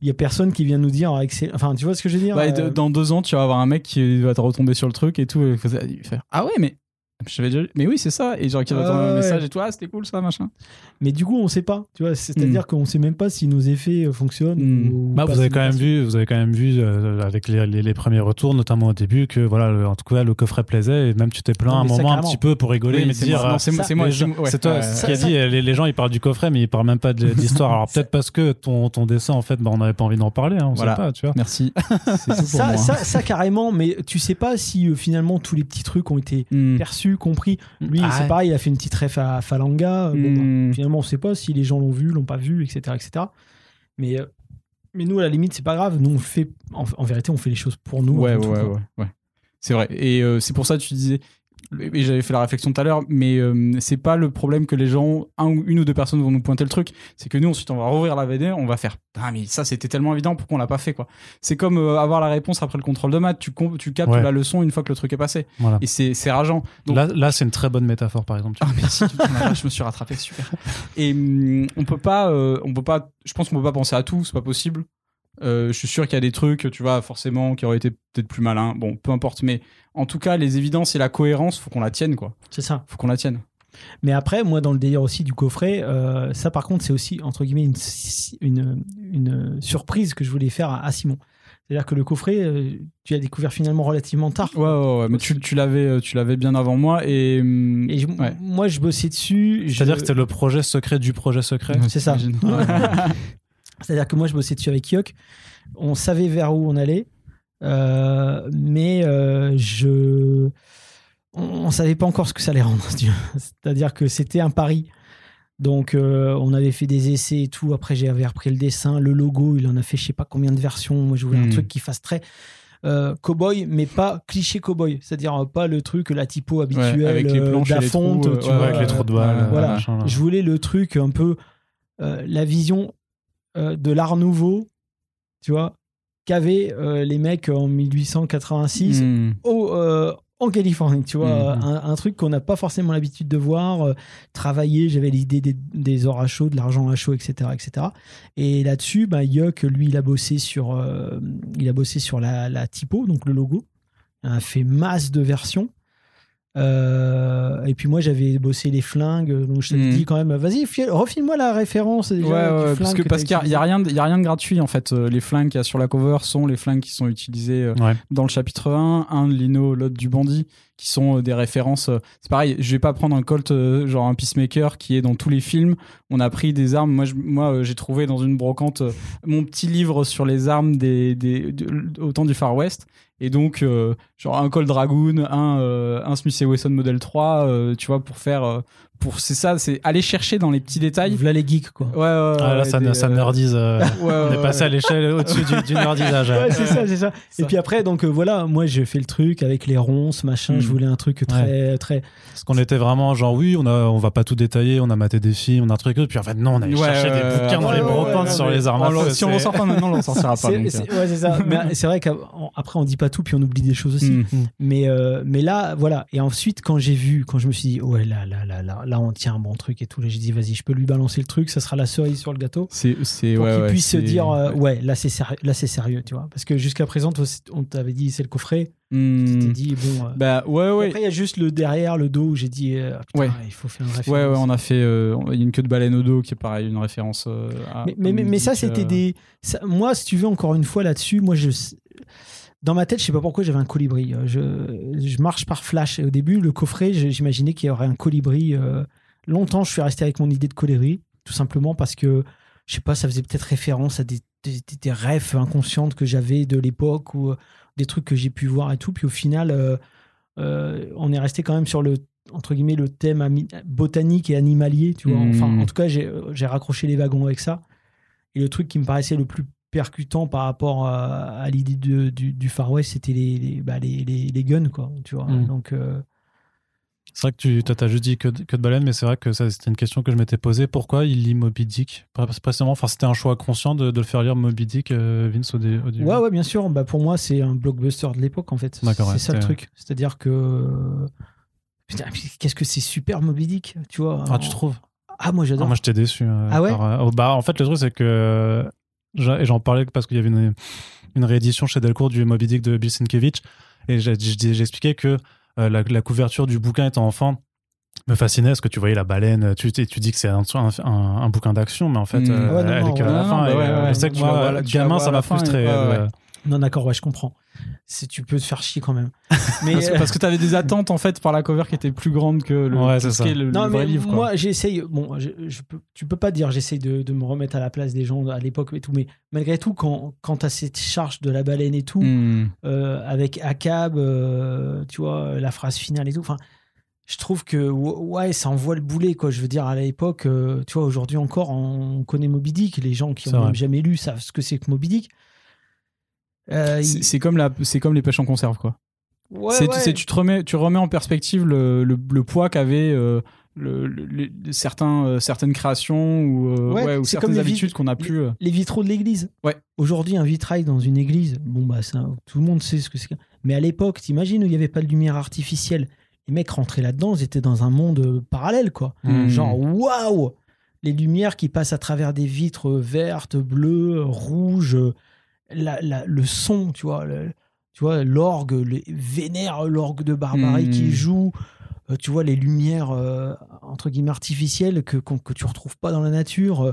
il y a personne qui vient nous dire. avec ses- Enfin, tu vois ce que je veux dire de- euh, dans deux ans, tu vas avoir un mec qui va te retomber sur le truc et tout. et faire, ah ouais, mais Mais oui, c'est ça. Et genre, qui attend Ah un ouais. message et toi, ah, c'était cool ça, machin. Mais du coup, on sait pas. Tu vois, c'est-à-dire qu'on sait même pas si nos effets euh, fonctionnent. Mm. ou Bah, vous avez quand même vu, vous avez quand même vu euh, avec les, les- les premiers retours, notamment au début, que voilà, le- en tout cas, le coffret plaisait et même tu t'es plaint Non, un moment un petit peu pour rigoler, Oui, mais c'est dire. moi, euh, c'est moi, c'est ouais. toi ce qui a dit. Les, les gens ils parlent du coffret, mais ils parlent même pas de d'histoire. Alors peut-être parce que ton, ton dessin, en fait, bah, on n'avait pas envie d'en parler. Hein, on Voilà. sait pas, tu vois. Merci. Ça, ça, carrément, mais tu sais pas si finalement tous les petits trucs ont été Mm. Compris. Lui, Ah c'est ouais. pareil, il a fait une petite ref à Falanga. Bon, bah, finalement, on sait pas si les gens l'ont vu, l'ont pas vu, etc. etc. Mais, euh, mais nous, à la limite, c'est pas grave. Nous, on fait, en, en vérité, on fait les choses pour nous. Ouais, ouais, ouais. C'est vrai. Et euh, c'est pour ça que tu disais. Et j'avais fait la réflexion tout à l'heure, mais euh, c'est pas le problème que les gens, un ou une ou deux personnes vont nous pointer le truc. C'est que nous, ensuite, on va rouvrir la VD, on va faire Ah, mais ça, c'était tellement évident, pourquoi on l'a pas fait, quoi? C'est comme euh, avoir la réponse après le contrôle de maths. Tu, captes Ouais. la leçon une fois que le truc est passé. Voilà. Et c'est rageant. Donc, Là, là c'est une très bonne métaphore, par exemple. tu ah merci, je me suis rattrapé, super. Et hum, on peut pas, euh, on peut pas, je pense qu'on peut pas penser à tout, c'est pas possible. Euh, je suis sûr qu'il y a des trucs, tu vois, forcément, qui auraient été peut-être plus malins. Bon, peu importe, mais en tout cas, les évidences et la cohérence, faut qu'on la tienne, quoi. C'est ça. Faut qu'on la tienne. Mais après, moi, dans le délire aussi du coffret, euh, ça, par contre, c'est aussi, entre guillemets, une, une, une surprise que je voulais faire à, à Simon. C'est-à-dire que le coffret, euh, tu l'as découvert finalement relativement tard. Ouais, ouais, ouais. Mais tu, tu l'avais, tu l'avais bien avant moi et. hum, Et je- ouais. moi, je bossais dessus. je- C'est-à-dire que c'était le projet secret du projet secret. C'est ça. C'est-à-dire que moi, je bossais dessus avec Yok. On savait vers où on allait, euh, mais euh, je, on, on savait pas encore ce que ça allait rendre. C'est-à-dire que c'était un pari. Donc, euh, on avait fait des essais et tout. Après, j'avais repris le dessin, le logo. Il en a fait je sais pas combien de versions. Moi, je voulais un Hmm. truc qui fasse très euh, cowboy, mais pas cliché cowboy. C'est-à-dire euh, pas le truc, la typo habituelle avec les planches et les d'Afonte, trous, tu ouais, vois, avec les trous de balles. voilà. machin, là. je voulais le truc un peu la vision euh, de l'art nouveau, tu vois, qu'avaient euh, les mecs en 1886 Hum. au, euh, en Californie, tu vois, Mhm. un, un truc qu'on n'a pas forcément l'habitude de voir. travailler, j'avais l'idée des, des ors à chaud, de l'argent à chaud, etc., etc. Et là-dessus, bah, Yuck, lui, il a bossé sur, il a bossé sur la, la typo, donc le logo. Il a fait masse de versions. Euh, et puis moi j'avais bossé les flingues donc je t'avais Mhm. dit quand même vas-y file- refile-moi la référence déjà Ouais, du ouais, flingue parce que que parce qu'il y a- a rien, de- il y a rien de gratuit en fait. Euh, Les flingues qu'il y a sur la cover sont les flingues qui sont utilisées euh, Ouais. dans le chapitre 1, un de Lino, l'autre du bandit, qui sont des références. C'est pareil, je vais pas prendre un Colt genre un Peacemaker qui est dans tous les films. On a pris des armes. Moi, je- moi, j'ai trouvé dans une brocante mon petit livre sur les armes des, des de- au temps du Far West. Et donc, euh, genre un Colt Dragoon, un, euh, un Smith Wesson Model 3, euh, tu vois, pour faire, pour c'est ça, c'est aller chercher dans les petits détails. Voilà les geeks quoi Ouais, ouais, ouais, Ah, là, ouais, ça, des, ça euh, nerdise. euh, ouais, on est passé ouais. à l'échelle au-dessus du, du nerdisage. Ouais, c'est ça, c'est ça. Ça. Et puis après, donc euh, voilà, moi j'ai fait le truc avec les ronces, machin. Mm. Je voulais un truc très, très. Parce qu'on était vraiment genre, oui, on, a, on va pas tout détailler, on a maté des films, on a un truc, puis en fait, non, on allait Ouais, chercher des ouais, bouquins dans ouais, les brocantes ouais, sur les armes feu. si on l'en sort pas maintenant, on l'en sortira pas. C'est- ouais, c'est ça. Mais c'est vrai qu'après on dit pas tout, puis on oublie des choses aussi. euh. Mm. Mais, euh, mais là, voilà. Et ensuite, quand j'ai vu, quand je me suis dit, ouais, là, là, là, là, là, on tient un bon truc et tout, là, j'ai dit, vas-y, je peux lui balancer le truc, ça sera la cerise sur le gâteau. C'est, c'est, Pour ouais, qu'il ouais, puisse se dire, euh, ouais. là, c'est sérieux, là, c'est sérieux, tu vois. Parce que jusqu'à présent, on t'avait dit, c'est le coffret. Mm. Tu t'es dit, bon. euh, Bah ouais, et ouais. Après, il y a juste le derrière, le dos où j'ai dit, euh, putain, Ouais. il faut faire une référence. Ouais, ouais, on a fait. euh, Il y a une queue de baleine au dos qui est pareil, une référence à. mais, mais, mais, mais ça, c'était des. ça- moi, si tu veux, encore une fois là-dessus, moi, je. Dans ma tête, je sais pas pourquoi j'avais un colibri. Euh, Je, je marche par flash. Et au début, le coffret, j'imaginais qu'il y aurait un colibri. euh, Longtemps, je suis resté avec mon idée de colibri, tout simplement parce que, je sais pas, ça faisait peut-être référence à des, des, rêves inconscientes que j'avais de l'époque ou euh, des trucs que j'ai pu voir et tout. Puis au final, euh, euh, on est resté quand même sur le entre guillemets le thème botanique et animalier, tu vois. Enfin, en tout cas, j'ai raccroché les wagons avec ça. Et le truc qui me paraissait le plus percutant par rapport à, à l'idée du, du Far West, c'était les, les, bah, les, les, les guns, quoi. Tu vois. Mm. Donc, euh, C'est vrai que tu t'as juste dit que, que de baleine, mais c'est vrai que ça, c'était une question que je m'étais posée. Pourquoi il lit Moby Dick? Pré- Précisément, enfin, c'était un choix conscient de, de le faire lire Moby Dick, euh, Vince, au, dé- au début. ouais, ouais, bien sûr. Bah, pour moi, c'est un blockbuster de l'époque, en fait. C'est ouais, ça le truc. C'est-à-dire que. Putain, qu'est-ce que c'est super Moby Dick, tu vois. Ah, tu trouves? Ah, moi, Ah, j'adore. Moi, j'étais déçu. euh, Ah ouais? par, euh, bah, En fait, le truc, c'est que. Euh, et j'en parlais parce qu'il y avait une, une réédition chez Delcourt du Moby Dick de Bill Sienkiewicz. Et expliqué que euh, la, la couverture du bouquin étant enfant me fascinait parce que tu voyais la baleine. Tu, tu dis que c'est un, un, un- un bouquin d'action, mais en fait, Mm. euh, Ouais, non, elle est qu'à ouais, la fin. bah et, ouais, euh, je sais que moi, gamin, ça m'a frustré. Non, d'accord, ouais, je comprends. C'est, tu peux te faire chier quand même. Mais, Parce, que- euh, parce que t'avais des attentes en fait par la cover qui étaient plus grandes que le, Ouais, ça. le, non, le mais vrai livre. quoi. moi, j'essaye. Bon, je, je peux, tu peux pas dire j'essaye de, de me remettre à la place des gens à l'époque et tout, mais malgré tout, quand, quand tu as cette charge de la baleine et tout, Hmm. euh, avec Akab, euh, tu vois, la phrase finale et tout, enfin, je trouve que ouais, ça envoie le boulet, quoi. Je veux dire, à l'époque, euh, tu vois, aujourd'hui encore, on connaît Moby Dick. Les gens qui C'est ont vrai. même jamais lu savent ce que c'est que Moby Dick. Euh, C'est il- comme, la- c'est comme les pêches en conserve quoi. ouais, c'est, ouais. tu, te remets, tu remets en perspective le, le, le poids qu'avaient euh, le, le- les- certains, euh, certaines créations ou, euh, Ouais, ouais, ou c'est comme certaines les habitudes qu'on a pu. euh, les vitraux de l'église. Ouais. Aujourd'hui, un vitrail dans une église, bon bah ça, tout le monde sait ce que c'est. Mais à l'époque, t'imagines où il n'y avait pas de lumière artificielle? Les mecs rentraient là-dedans, ils étaient dans un monde parallèle, quoi. Hmm. Genre waouh, les lumières qui passent à travers des vitres vertes, bleues, rouges, la- la- le son, tu vois, le- tu vois l'orgue, les vénère l'orgue de Barbarie Hmm. qui joue. euh, tu vois les lumières euh, entre guillemets artificielles que que tu retrouves pas dans la nature. euh,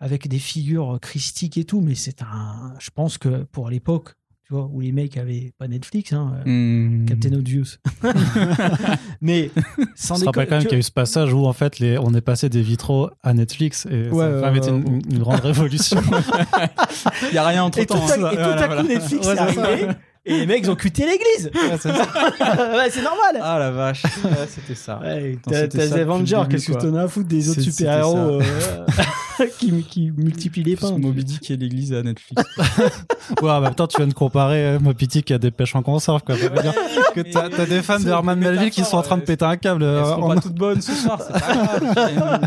avec des figures christiques et tout, mais c'est un. Je pense que pour l'époque, tu vois, où les mecs avaient pas Netflix, hein, euh, hmm. Captain Obvious. mais sans déconner, quand même qu'il y a eu ce passage où en fait les, on est passé des vitraux à Netflix et Ouais, ça ouais, été ouais, une, une grande révolution. Il y a rien entre Et tout, temps. à, et tout à coup, Netflix est arrivé et les mecs ils ont cuté l'église. ouais, c'est normal. Ah la vache, Ouais, c'était ça. Ouais, t'as le Avengers, qu'est-ce que t'en as à foutre des autres super-héros euh, qui, qui multiplient les pains Moby Dick et l'église à Netflix. ouais, en même temps, tu viens de comparer euh, Moby Dick a des pêches en conserve. Quoi. Ça veut dire que t'as des fans de Herman Melville qui sont en train de péter un câble. Elles euh, seront en- pas toutes bonnes ce soir, c'est pas grave.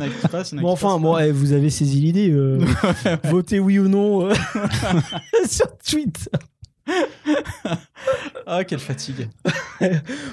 Bon, enfin, bon, eh, vous avez saisi l'idée. euh, votez oui ou non sur tweet. Ah, quelle fatigue.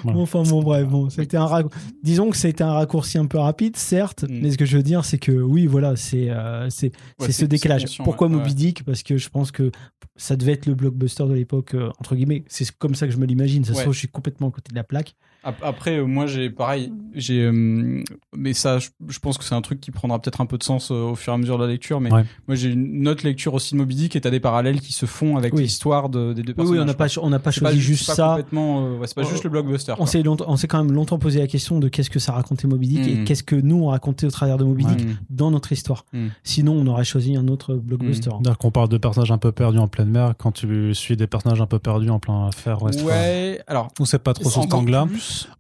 Bon, enfin, bon, bref, bon, c'était un rac- disons que c'était un raccourci un peu rapide, certes, Mm. mais ce que je veux dire, c'est que oui, voilà, c'est euh, c'est Ouais, c'est ce décalage. Pourquoi ouais, Moby. Dick? Parce que je pense que ça devait être le blockbuster de l'époque, euh, entre guillemets. C'est comme ça que je me l'imagine. Ça se trouve, je suis complètement à côté de la plaque. Ap- Après, euh, moi, j'ai pareil. J'ai, euh, mais ça, je, pense que c'est un truc qui prendra peut-être un peu de sens euh, au fur et à mesure de la lecture. Mais Ouais. moi, j'ai une autre lecture aussi de Moby Dick et t'as des parallèles qui se font avec Oui. l'histoire de- des deux personnages. oui, on n'a pas, on n'a pas choisi c'est juste pas ça. euh, ouais, c'est pas juste le blockbuster. On s'est, longtemps- on s'est quand même longtemps posé la question de qu'est-ce que ça racontait Moby Dick et Mm. qu'est-ce que nous on racontait au travers de Moby. Dick Mm. dans notre histoire. Mm. Sinon, on aurait choisi un autre blockbuster. C'est-à-dire qu'on parle de personnages un peu perdus en pleine mer quand tu suis des personnages un peu perdus en plein fer ouest. Ouais, alors. Ou c'est pas trop sur cet angle-là.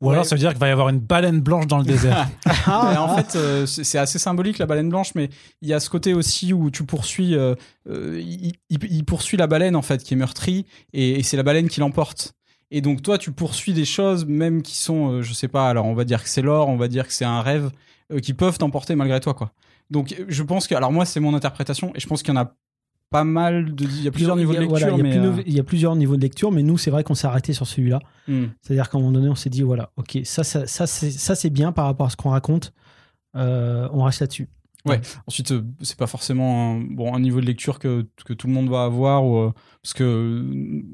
Ou alors ça veut dire qu'il va y avoir une baleine blanche dans le désert. Ah, en fait, euh, c'est assez symbolique la baleine blanche, mais il y a ce côté aussi où tu poursuis, euh, euh, il, poursuit la baleine en fait qui est meurtrie et, et c'est la baleine qui l'emporte. Et donc toi, tu poursuis des choses même qui sont, euh, je sais pas, alors on va dire que c'est l'or, on va dire que c'est un rêve, euh, qui peuvent t'emporter malgré toi quoi. Donc je pense que, alors moi c'est mon interprétation et je pense qu'il y en a pas mal de, il y a plusieurs niveaux de lecture, voilà, il, y a mais plus euh, il y a plusieurs niveaux de lecture, mais nous, c'est vrai qu'on s'est arrêté sur celui-là. hmm. C'est-à-dire qu'à un moment donné, on s'est dit voilà, ok, ça, ça, ça, c'est, bien par rapport à ce qu'on raconte. Euh, on reste là-dessus. Ensuite, euh, c'est pas forcément un, bon, un niveau de lecture que, que tout le monde va avoir, ou, parce que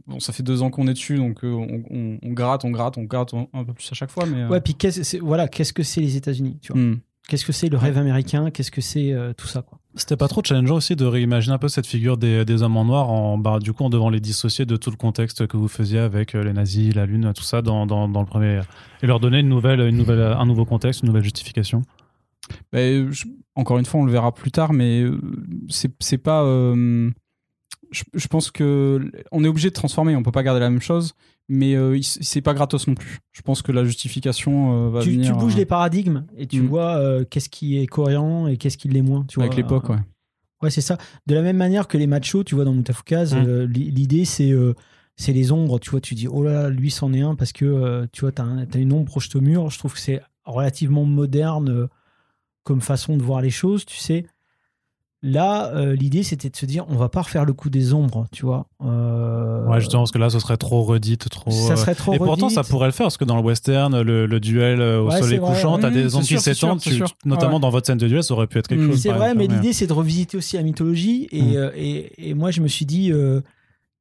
bon, ça fait deux ans qu'on est dessus, donc on, on- on gratte, on gratte, on gratte un, peu plus à chaque fois. Mais, Ouais, puis qu'est-ce, voilà, qu'est-ce que c'est les États-Unis tu vois? Hmm. Qu'est-ce que c'est le rêve américain? Qu'est-ce que c'est euh, tout ça quoi? C'était pas trop challengeant aussi de réimaginer un peu cette figure des, hommes en noir en, bah, du coup, en devant les dissocier de tout le contexte que vous faisiez avec euh, les nazis, la lune, tout ça dans, dans, le premier. Et leur donner une nouvelle, une nouvelle, un nouveau contexte, une nouvelle justification. Bah, encore une fois, on le verra plus tard, mais euh, c'est pas. euh, je, je pense que on est obligé de transformer, on peut pas garder la même chose, mais euh, c'est pas gratos non plus. Je pense que la justification euh, va tu, tu venir bouges euh, les paradigmes et tu Mm. vois euh, qu'est-ce qui est cohérent et qu'est-ce qui l'est moins. Tu avec l'époque. Euh, Ouais. Ouais, c'est ça. De la même manière que les machos, tu vois, dans Mutafukaz, Mm. euh, li- l'idée, c'est euh, c'est les ombres. Tu vois, tu dis, oh là là, lui, c'en est un parce que, euh, tu vois, t'as un- une ombre projetée au mur. Je trouve que c'est relativement moderne euh, comme façon de voir les choses, tu sais. Là, euh, l'idée, c'était de se dire, on va pas refaire le coup des ombres, tu vois. Euh, Ouais, justement, parce que là, ce serait trop redite, trop. ça euh, serait trop Et pourtant, ça pourrait le faire, parce que dans le western, le, le duel euh, au Ouais, soleil couchant, t'as Mmh, des ombres qui s'étendent, notamment Ouais. dans votre scène de duel, ça aurait pu être quelque Mmh. chose. C'est vrai, mais l'idée, c'est de revisiter aussi la mythologie. Et, Mm. euh, et, et moi, je me suis dit,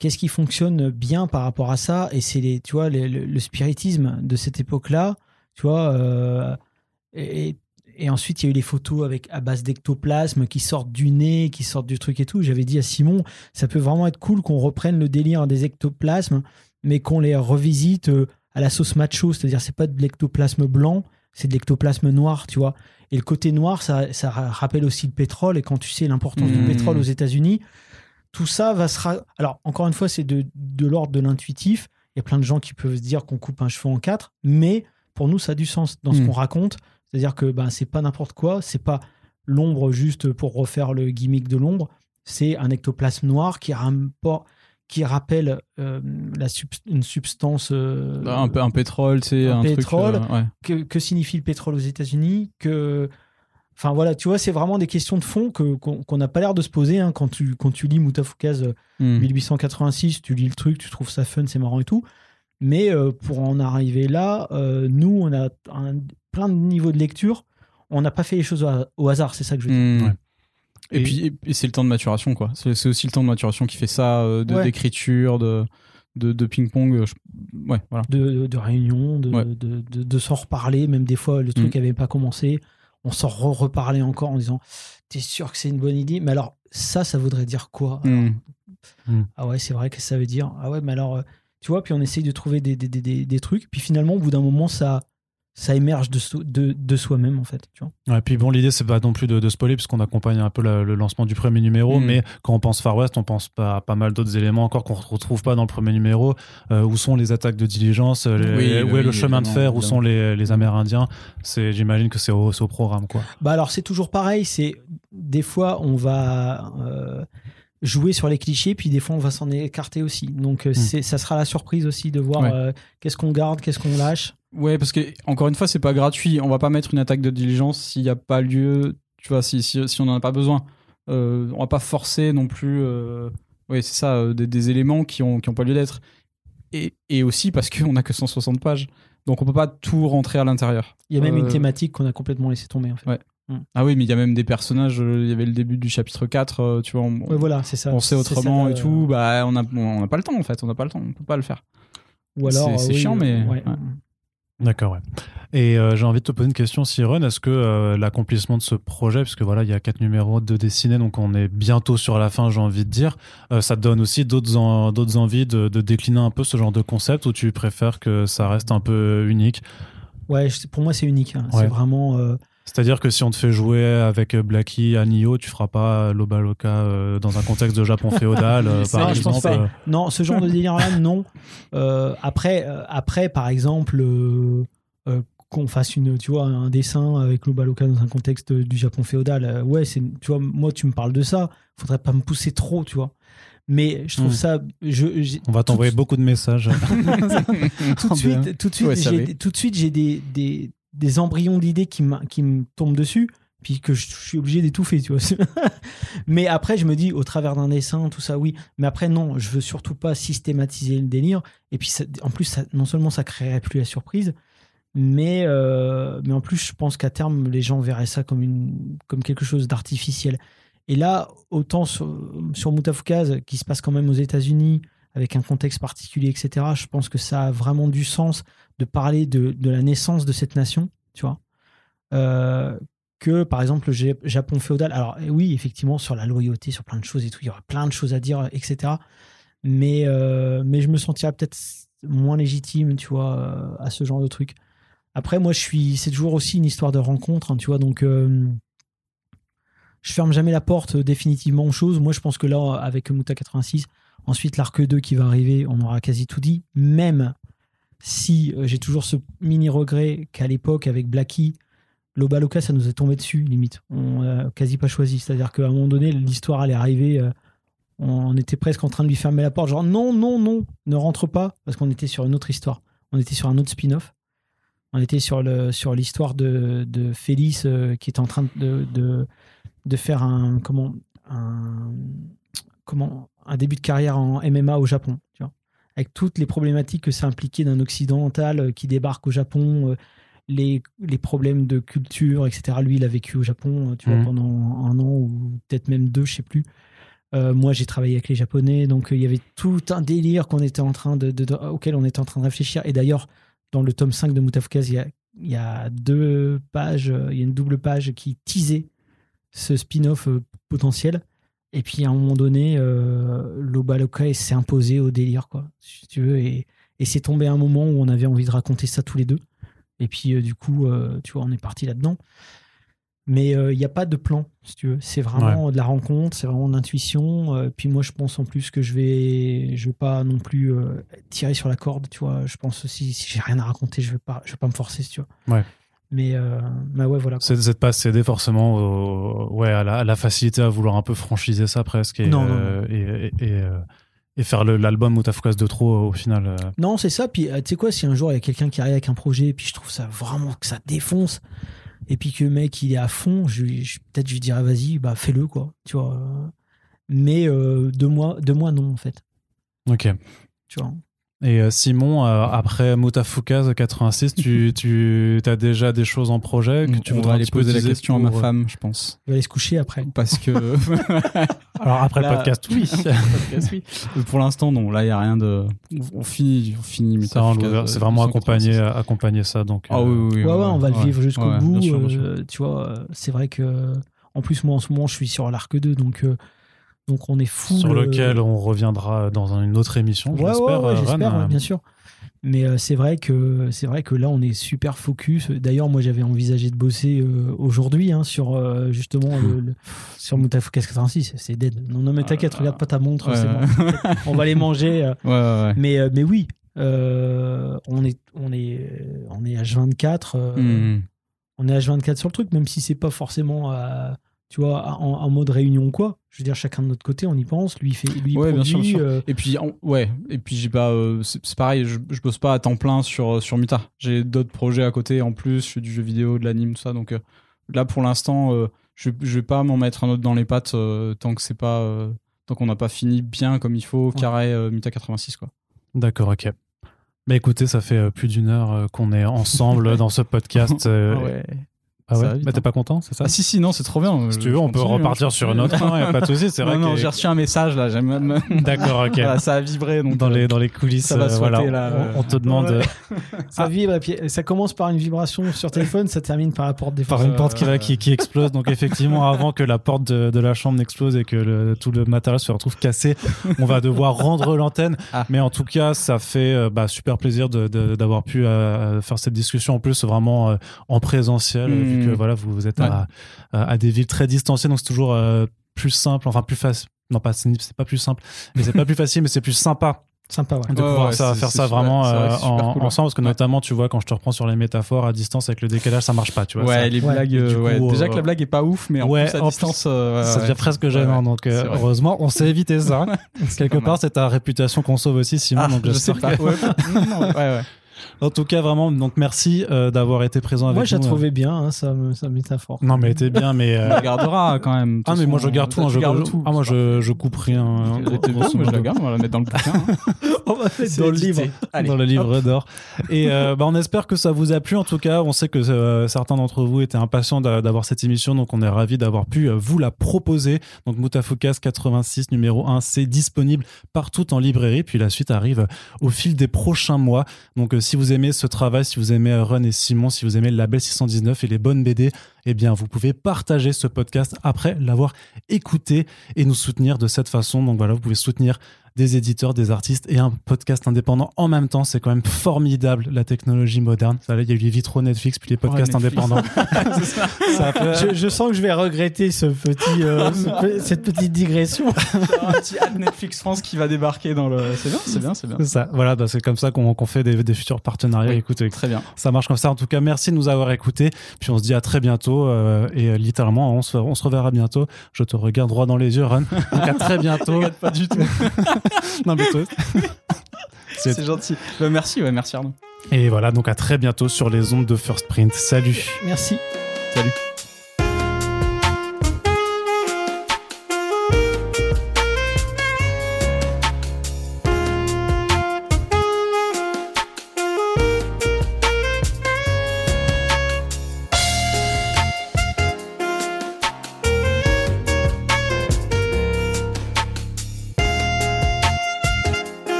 qu'est-ce qui fonctionne bien par rapport à ça Et c'est les, tu vois, le, le spiritisme de cette époque-là, tu vois. Et, et, ensuite, il y a eu les photos avec à base d'ectoplasme qui sortent du nez, qui sortent du truc et tout. J'avais dit à Simon, ça peut vraiment être cool qu'on reprenne le délire des ectoplasmes, mais qu'on les revisite euh, à la sauce macho, c'est-à-dire c'est pas de l'ectoplasme blanc, c'est de l'ectoplasme noir, tu vois. Et le côté noir, ça, ça rappelle aussi le pétrole. Et quand tu sais l'importance du Mmh. pétrole aux États-Unis, tout ça va se. ra- Alors, encore une fois, c'est de, l'ordre de l'intuitif. Il y a plein de gens qui peuvent se dire qu'on coupe un cheveu en quatre, mais pour nous, ça a du sens dans ce Mm. qu'on raconte. C'est-à-dire que ben, c'est pas n'importe quoi, c'est pas l'ombre juste pour refaire le gimmick de l'ombre, c'est un ectoplasme noir qui, rapport- qui rappelle euh, la une substance. euh, un, peu- un pétrole, c'est un un, truc, pétrole. euh, ouais. que, que signifie le pétrole aux États-Unis? Que enfin voilà tu vois c'est vraiment des questions de fond qu'on n'a pas l'air de se poser hein, quand tu quand tu lis Moutafoukaz euh, Hmm. 1886 tu lis le truc tu trouves ça fun c'est marrant et tout mais euh, pour en arriver là euh, nous on a un- plein de niveaux de lecture on n'a pas fait les choses au, ha- au hasard c'est ça que je veux dire. Ouais. Et, Et- puis, et- c'est le temps de maturation, quoi. C'est aussi le temps de maturation qui fait ça, euh, de- Ouais. d'écriture, de, de, de ping-pong. je- Ouais, voilà. de, de réunion, de, Ouais. de, de, de s'en reparler. Même des fois, le truc n'avait pas commencé. On s'en re- reparlait encore en disant T'es sûr que c'est une bonne idée? Mais alors, ça, ça voudrait dire quoi Hmm. Ah ouais, c'est vrai que ça veut dire. Ah ouais, mais alors, euh, tu vois, puis on essaye de trouver des, des, des, des, des trucs. Puis finalement, au bout d'un moment, ça, ça émerge de, so- de, de soi-même, en fait. Tu vois. Ouais, puis bon, l'idée, c'est pas non plus de, de spoiler, puisqu'on accompagne un peu la- le lancement du premier numéro, Mm. mais quand on pense Far West, on pense pas à pas mal d'autres éléments encore qu'on ne retrouve pas dans le premier numéro. Euh, où sont les attaques de diligence euh, les- Oui, Où est oui, le chemin de fer Où sont les, les Amérindiens C'est, J'imagine que c'est au, au programme, quoi. Bah alors, c'est toujours pareil. C'est Des fois, on va euh, jouer sur les clichés, puis des fois, on va s'en écarter aussi. Donc, euh, c'est ça sera la surprise aussi de voir Ouais. euh, qu'est-ce qu'on garde, qu'est-ce qu'on lâche. Ouais, parce que encore une fois, c'est pas gratuit. On va pas mettre une attaque de diligence s'il n'y a pas lieu. Tu vois, si, si, si on n'en a pas besoin. Euh, on va pas forcer non plus. Euh... Oui, c'est ça, euh, des, des éléments qui ont, qui ont pas lieu d'être. Et, et aussi parce qu'on a que 160 pages. Donc on peut pas tout rentrer à l'intérieur. Il y a même une thématique qu'on a complètement laissé tomber, en fait. Ouais. Ah oui, mais il y a même des personnages. euh, Il y avait le début du chapitre 4, euh, tu vois. On, Ouais, voilà, c'est ça. on sait C'est autrement ça, et euh, tout. Bah, on n'a on a pas le temps en fait. On n'a pas le temps. On peut pas le faire. Ou alors, c'est- c'est euh, oui, chiant, euh, mais- ouais. ouais. D'accord, ouais. Et euh, j'ai envie de te poser une question, Siren. Est-ce que euh, l'accomplissement de ce projet, puisque voilà, il y a quatre numéros de dessinés, donc on est bientôt sur la fin, j'ai envie de dire, euh, ça te donne aussi d'autres en- d'autres envies de, de décliner un peu ce genre de concept ou tu préfères que ça reste un peu unique? Ouais, pour moi, c'est unique. hein. Ouais. C'est vraiment. C'est-à-dire que si on te fait jouer avec Blackie à Nioh, tu feras pas Loba Loca euh, dans un contexte de Japon féodal, euh, par exemple. euh, Non, ce genre de délire-là, non. Euh, après, euh, après, par exemple, qu'on fasse une, tu vois, un dessin avec Lobaloka dans un contexte du Japon féodal, ouais, c'est, tu vois, moi, tu me parles de ça. Faudrait pas me pousser trop, tu vois. Mais je trouve Mm. ça, je, On va t'envoyer beaucoup de messages. tout de suite, tout de suite, Ouais, j'ai, tout de suite, j'ai des, des, des embryons d'idées qui, qui me tombent dessus, puis que je, suis obligé d'étouffer, tu vois. mais après, je me dis, au travers d'un dessin, tout ça, oui. Mais après, non, je veux surtout pas systématiser le délire. Et puis, ça- en plus, ça- non seulement ça créerait plus la surprise, mais, euh, mais en plus, je pense qu'à terme, les gens verraient ça comme, une, comme quelque chose d'artificiel. Et là, autant sur, sur qui se passe quand même aux États-Unis, avec un contexte particulier, etc., je pense que ça a vraiment du sens de parler de, de la naissance de cette nation, tu vois. Euh, que, par exemple, le Jap- Japon féodal. Alors, eh oui, effectivement, sur la loyauté, sur plein de choses et tout, il y aurait plein de choses à dire, etc. Mais, euh, mais je me sentirais peut-être moins légitime, tu vois, euh, à ce genre de truc. Après, moi, je suis. C'est toujours aussi une histoire de rencontre, hein, tu vois, donc. je ferme jamais la porte définitivement aux choses. Moi, je pense que là, avec Muta 86, ensuite l'arc 2 qui va arriver, on aura quasi tout dit. Même si euh, j'ai toujours ce mini regret qu'à l'époque, avec Blackie, Lobaloka, ça nous est tombé dessus, limite. On n'a quasi pas choisi. C'est-à-dire qu'à un moment donné, l'histoire allait arriver. euh, on était presque en train de lui fermer la porte. Genre, non, non, non, ne rentre pas. Parce qu'on était sur une autre histoire. On était sur un autre spin-off. On était sur le sur l'histoire de, de Félix euh, qui est en train de, de, de faire un comment un comment un début de carrière en MMA au Japon, tu vois, avec toutes les problématiques que ça impliquait d'un occidental euh, qui débarque au Japon, euh, les, les problèmes de culture, etc. Lui, il a vécu au Japon, euh, tu vois, pendant un an ou peut-être même deux, je sais plus. Euh, moi, j'ai travaillé avec les Japonais, donc euh, il y avait tout un délire qu'on était en train de, de- de- auquel on était en train de réfléchir. Et d'ailleurs, dans le tome 5 de Mutafukaz, il y a, y a deux pages, il y a une double page qui teasait ce spin-off potentiel. Et puis à un moment donné, euh, l'Oba Lokai s'est imposé au délire, quoi, si tu veux. Et, et c'est tombé un moment où on avait envie de raconter ça tous les deux. Et puis euh, du coup, euh, tu vois, on est parti là-dedans. Mais euh, il n'y a pas de plan, si tu veux. C'est vraiment de la rencontre, c'est vraiment de l'intuition. Puis moi, je pense en plus que je vais, je vais pas non plus tirer sur la corde, tu vois. Je pense aussi, si j'ai rien à raconter, je vais pas, je vais pas me forcer, si tu vois. Ouais. Mais, euh, mais ouais, voilà. C'est de pas céder forcément au- ouais, à, la, à la facilité à vouloir un peu franchiser ça presque et, Non, non, euh, et, et, et, euh, et faire l'album Mutafukaz de trop au final. Non, c'est ça. Puis, tu sais quoi, si un jour il y a quelqu'un qui arrive avec un projet, et puis je trouve ça vraiment que ça défonce, et puis que le mec il est à fond, je- peut-être je lui dirais vas-y, bah fais-le, quoi. Tu vois. Mais euh, de moi, de moi, non, en fait. Ok. Tu vois. Et euh, Simon, euh, après Mutafukaz 86, tu, tu as déjà des choses en projet que tu on voudrais aller poser la question à ma euh, femme, je pense. Il va aller se coucher après. Parce que. Alors après Là- le podcast, oui. Podcast, oui. Pour l'instant, non. Là, il n'y a rien de. On finit, on finit. C'est vraiment 286. accompagner, accompagner ça. Donc, Ah euh, oui, oui, Ouais, ouais, on va le vivre jusqu'au ouais, bout. bien sûr, bien sûr. euh, tu vois, c'est vrai que. En plus, moi, en ce moment, je suis sur l'arc 2, donc, euh, donc on est fou. sur lequel on reviendra dans une autre émission, Ouais, ouais, j'espère. ouais, euh, j'espère, ouais, bien sûr. Mais euh, c'est vrai que c'est vrai que là on est super focus. D'ailleurs moi j'avais envisagé de bosser euh, aujourd'hui hein, sur justement le, le- sur Mutafukaz 86. C'est dead. Non non mais t'inquiète, regarde pas ta montre, bon. On va les manger. Mais mais oui, euh, on est on est on est H24. euh, Hmm. On est H24 sur le truc, même si c'est pas forcément tu vois en, en mode réunion ou quoi. Je veux dire chacun de notre côté on y pense. Lui il fait lui il Ouais, bien sûr, produit. bien sûr. euh, Et puis, ouais, et puis j'ai pas. euh, c'est pareil, je, je bosse pas à temps plein sur, sur Muta. J'ai d'autres projets à côté en plus, je fais du jeu vidéo, de l'anime, tout ça. Donc euh, là, pour l'instant, euh, je, je vais pas m'en mettre un autre dans les pattes euh, tant que c'est pas. euh, tant qu'on n'a pas fini bien comme il faut, carré euh, Muta 86, quoi. D'accord, ok. Bah écoutez, ça fait euh, plus d'une heure euh, qu'on est ensemble dans ce podcast. euh, Ah ouais. Ah ouais Bah t'es hein. pas content, c'est ça Ah si, si, non, c'est trop bien. Si tu veux, on peut repartir sur une autre fin, y a pas de souci. C'est vrai non, non, j'ai reçu un message là, j'aime D'accord, ok. Voilà, ça a vibré. Donc, dans euh, les dans les coulisses, ça va euh, voilà, là, on, euh. on te demande Ouais. euh, Ça vibre et puis ça commence par une vibration sur téléphone, ça termine par la porte des par une porte qui va qui, qui explose. Donc effectivement, avant que la porte de, de la chambre n'explose et que le- tout le matériel se retrouve cassé, on va devoir rendre l'antenne. Ah. Mais en tout cas, ça fait euh, bah, super plaisir de- de- d'avoir pu euh, faire cette discussion en plus vraiment euh, en présentiel, Mm. Vu que voilà, vous, vous êtes à, à, à des villes très distanciées, donc c'est toujours euh, plus simple, enfin plus facile. Non, pas c'est c'est pas plus simple, mais c'est pas plus facile, mais c'est plus sympa Sympa, ouais. de pouvoir ouais, ça, faire ça super- vraiment vrai euh, en- cool, ouais. ensemble parce que Ouais. notamment tu vois quand je te reprends sur les métaphores à distance avec le décalage ça marche pas tu vois Ouais, ça, les Ouais. blagues. Euh, ouais. Déjà euh, que la blague est pas ouf, mais en ouais, plus à en distance. euh, ça devient presque gênant Ouais, donc euh, heureusement on s'est évité ça quelque part c'est ta réputation qu'on sauve aussi Simon Ah, donc je sais pas. que- non, ouais, ouais. En tout cas vraiment donc merci euh, d'avoir été présent avec Moi, je la nous trouvais bien, hein, sa, sa métaphore. non mais elle était bien mais euh, On la gardera quand même. ah mais moi je garde tout hein, je, gardes je- tout. ah moi je, je coupe rien hein, Elle était bien, grosso moi je la garde, on va la mettre dans le bouquin. hein. On va mettre dans le livre. Allez. dans le livre d'or. Et euh, bah, on espère que ça vous a plu. En tout cas, on sait que euh, certains d'entre vous étaient impatients d'a- d'avoir cette émission, donc on est ravis d'avoir pu euh, vous la proposer. Donc Mutafukas 86 numéro 1, c'est disponible partout en librairie. Puis la suite arrive au fil des prochains mois. Donc euh, si vous aimez ce travail, si vous aimez Run et Simon, si vous aimez le label 619 et les bonnes BD, eh bien vous pouvez partager ce podcast après l'avoir écouté et nous soutenir de cette façon. Donc voilà, vous pouvez soutenir des éditeurs, des artistes et un podcast indépendant en même temps. C'est quand même formidable la technologie moderne. Il y a eu les vitraux Netflix puis les podcasts indépendants. C'est ça. Ça fait- Je, je sens que je vais regretter ce petit, euh, ce pe- cette petite digression. un petit ad Netflix France qui va débarquer dans le. C'est bien, c'est bien, c'est bien. C'est ça. Voilà, bah, c'est comme ça qu'on fait des, des futurs partenariats. Oui. Écoute, Très bien. ça marche comme ça. En tout cas, merci de nous avoir écoutés. Puis on se dit à très bientôt. euh, et euh, littéralement, on se, on se reverra bientôt. Je te regarde droit dans les yeux, Ron. Donc à très bientôt. Pas du tout. non, mais toi- C'est- gentil. Bah, merci, ouais, merci Arnaud. Et voilà, donc à très bientôt sur les ondes de First Print. Salut. Merci. Salut.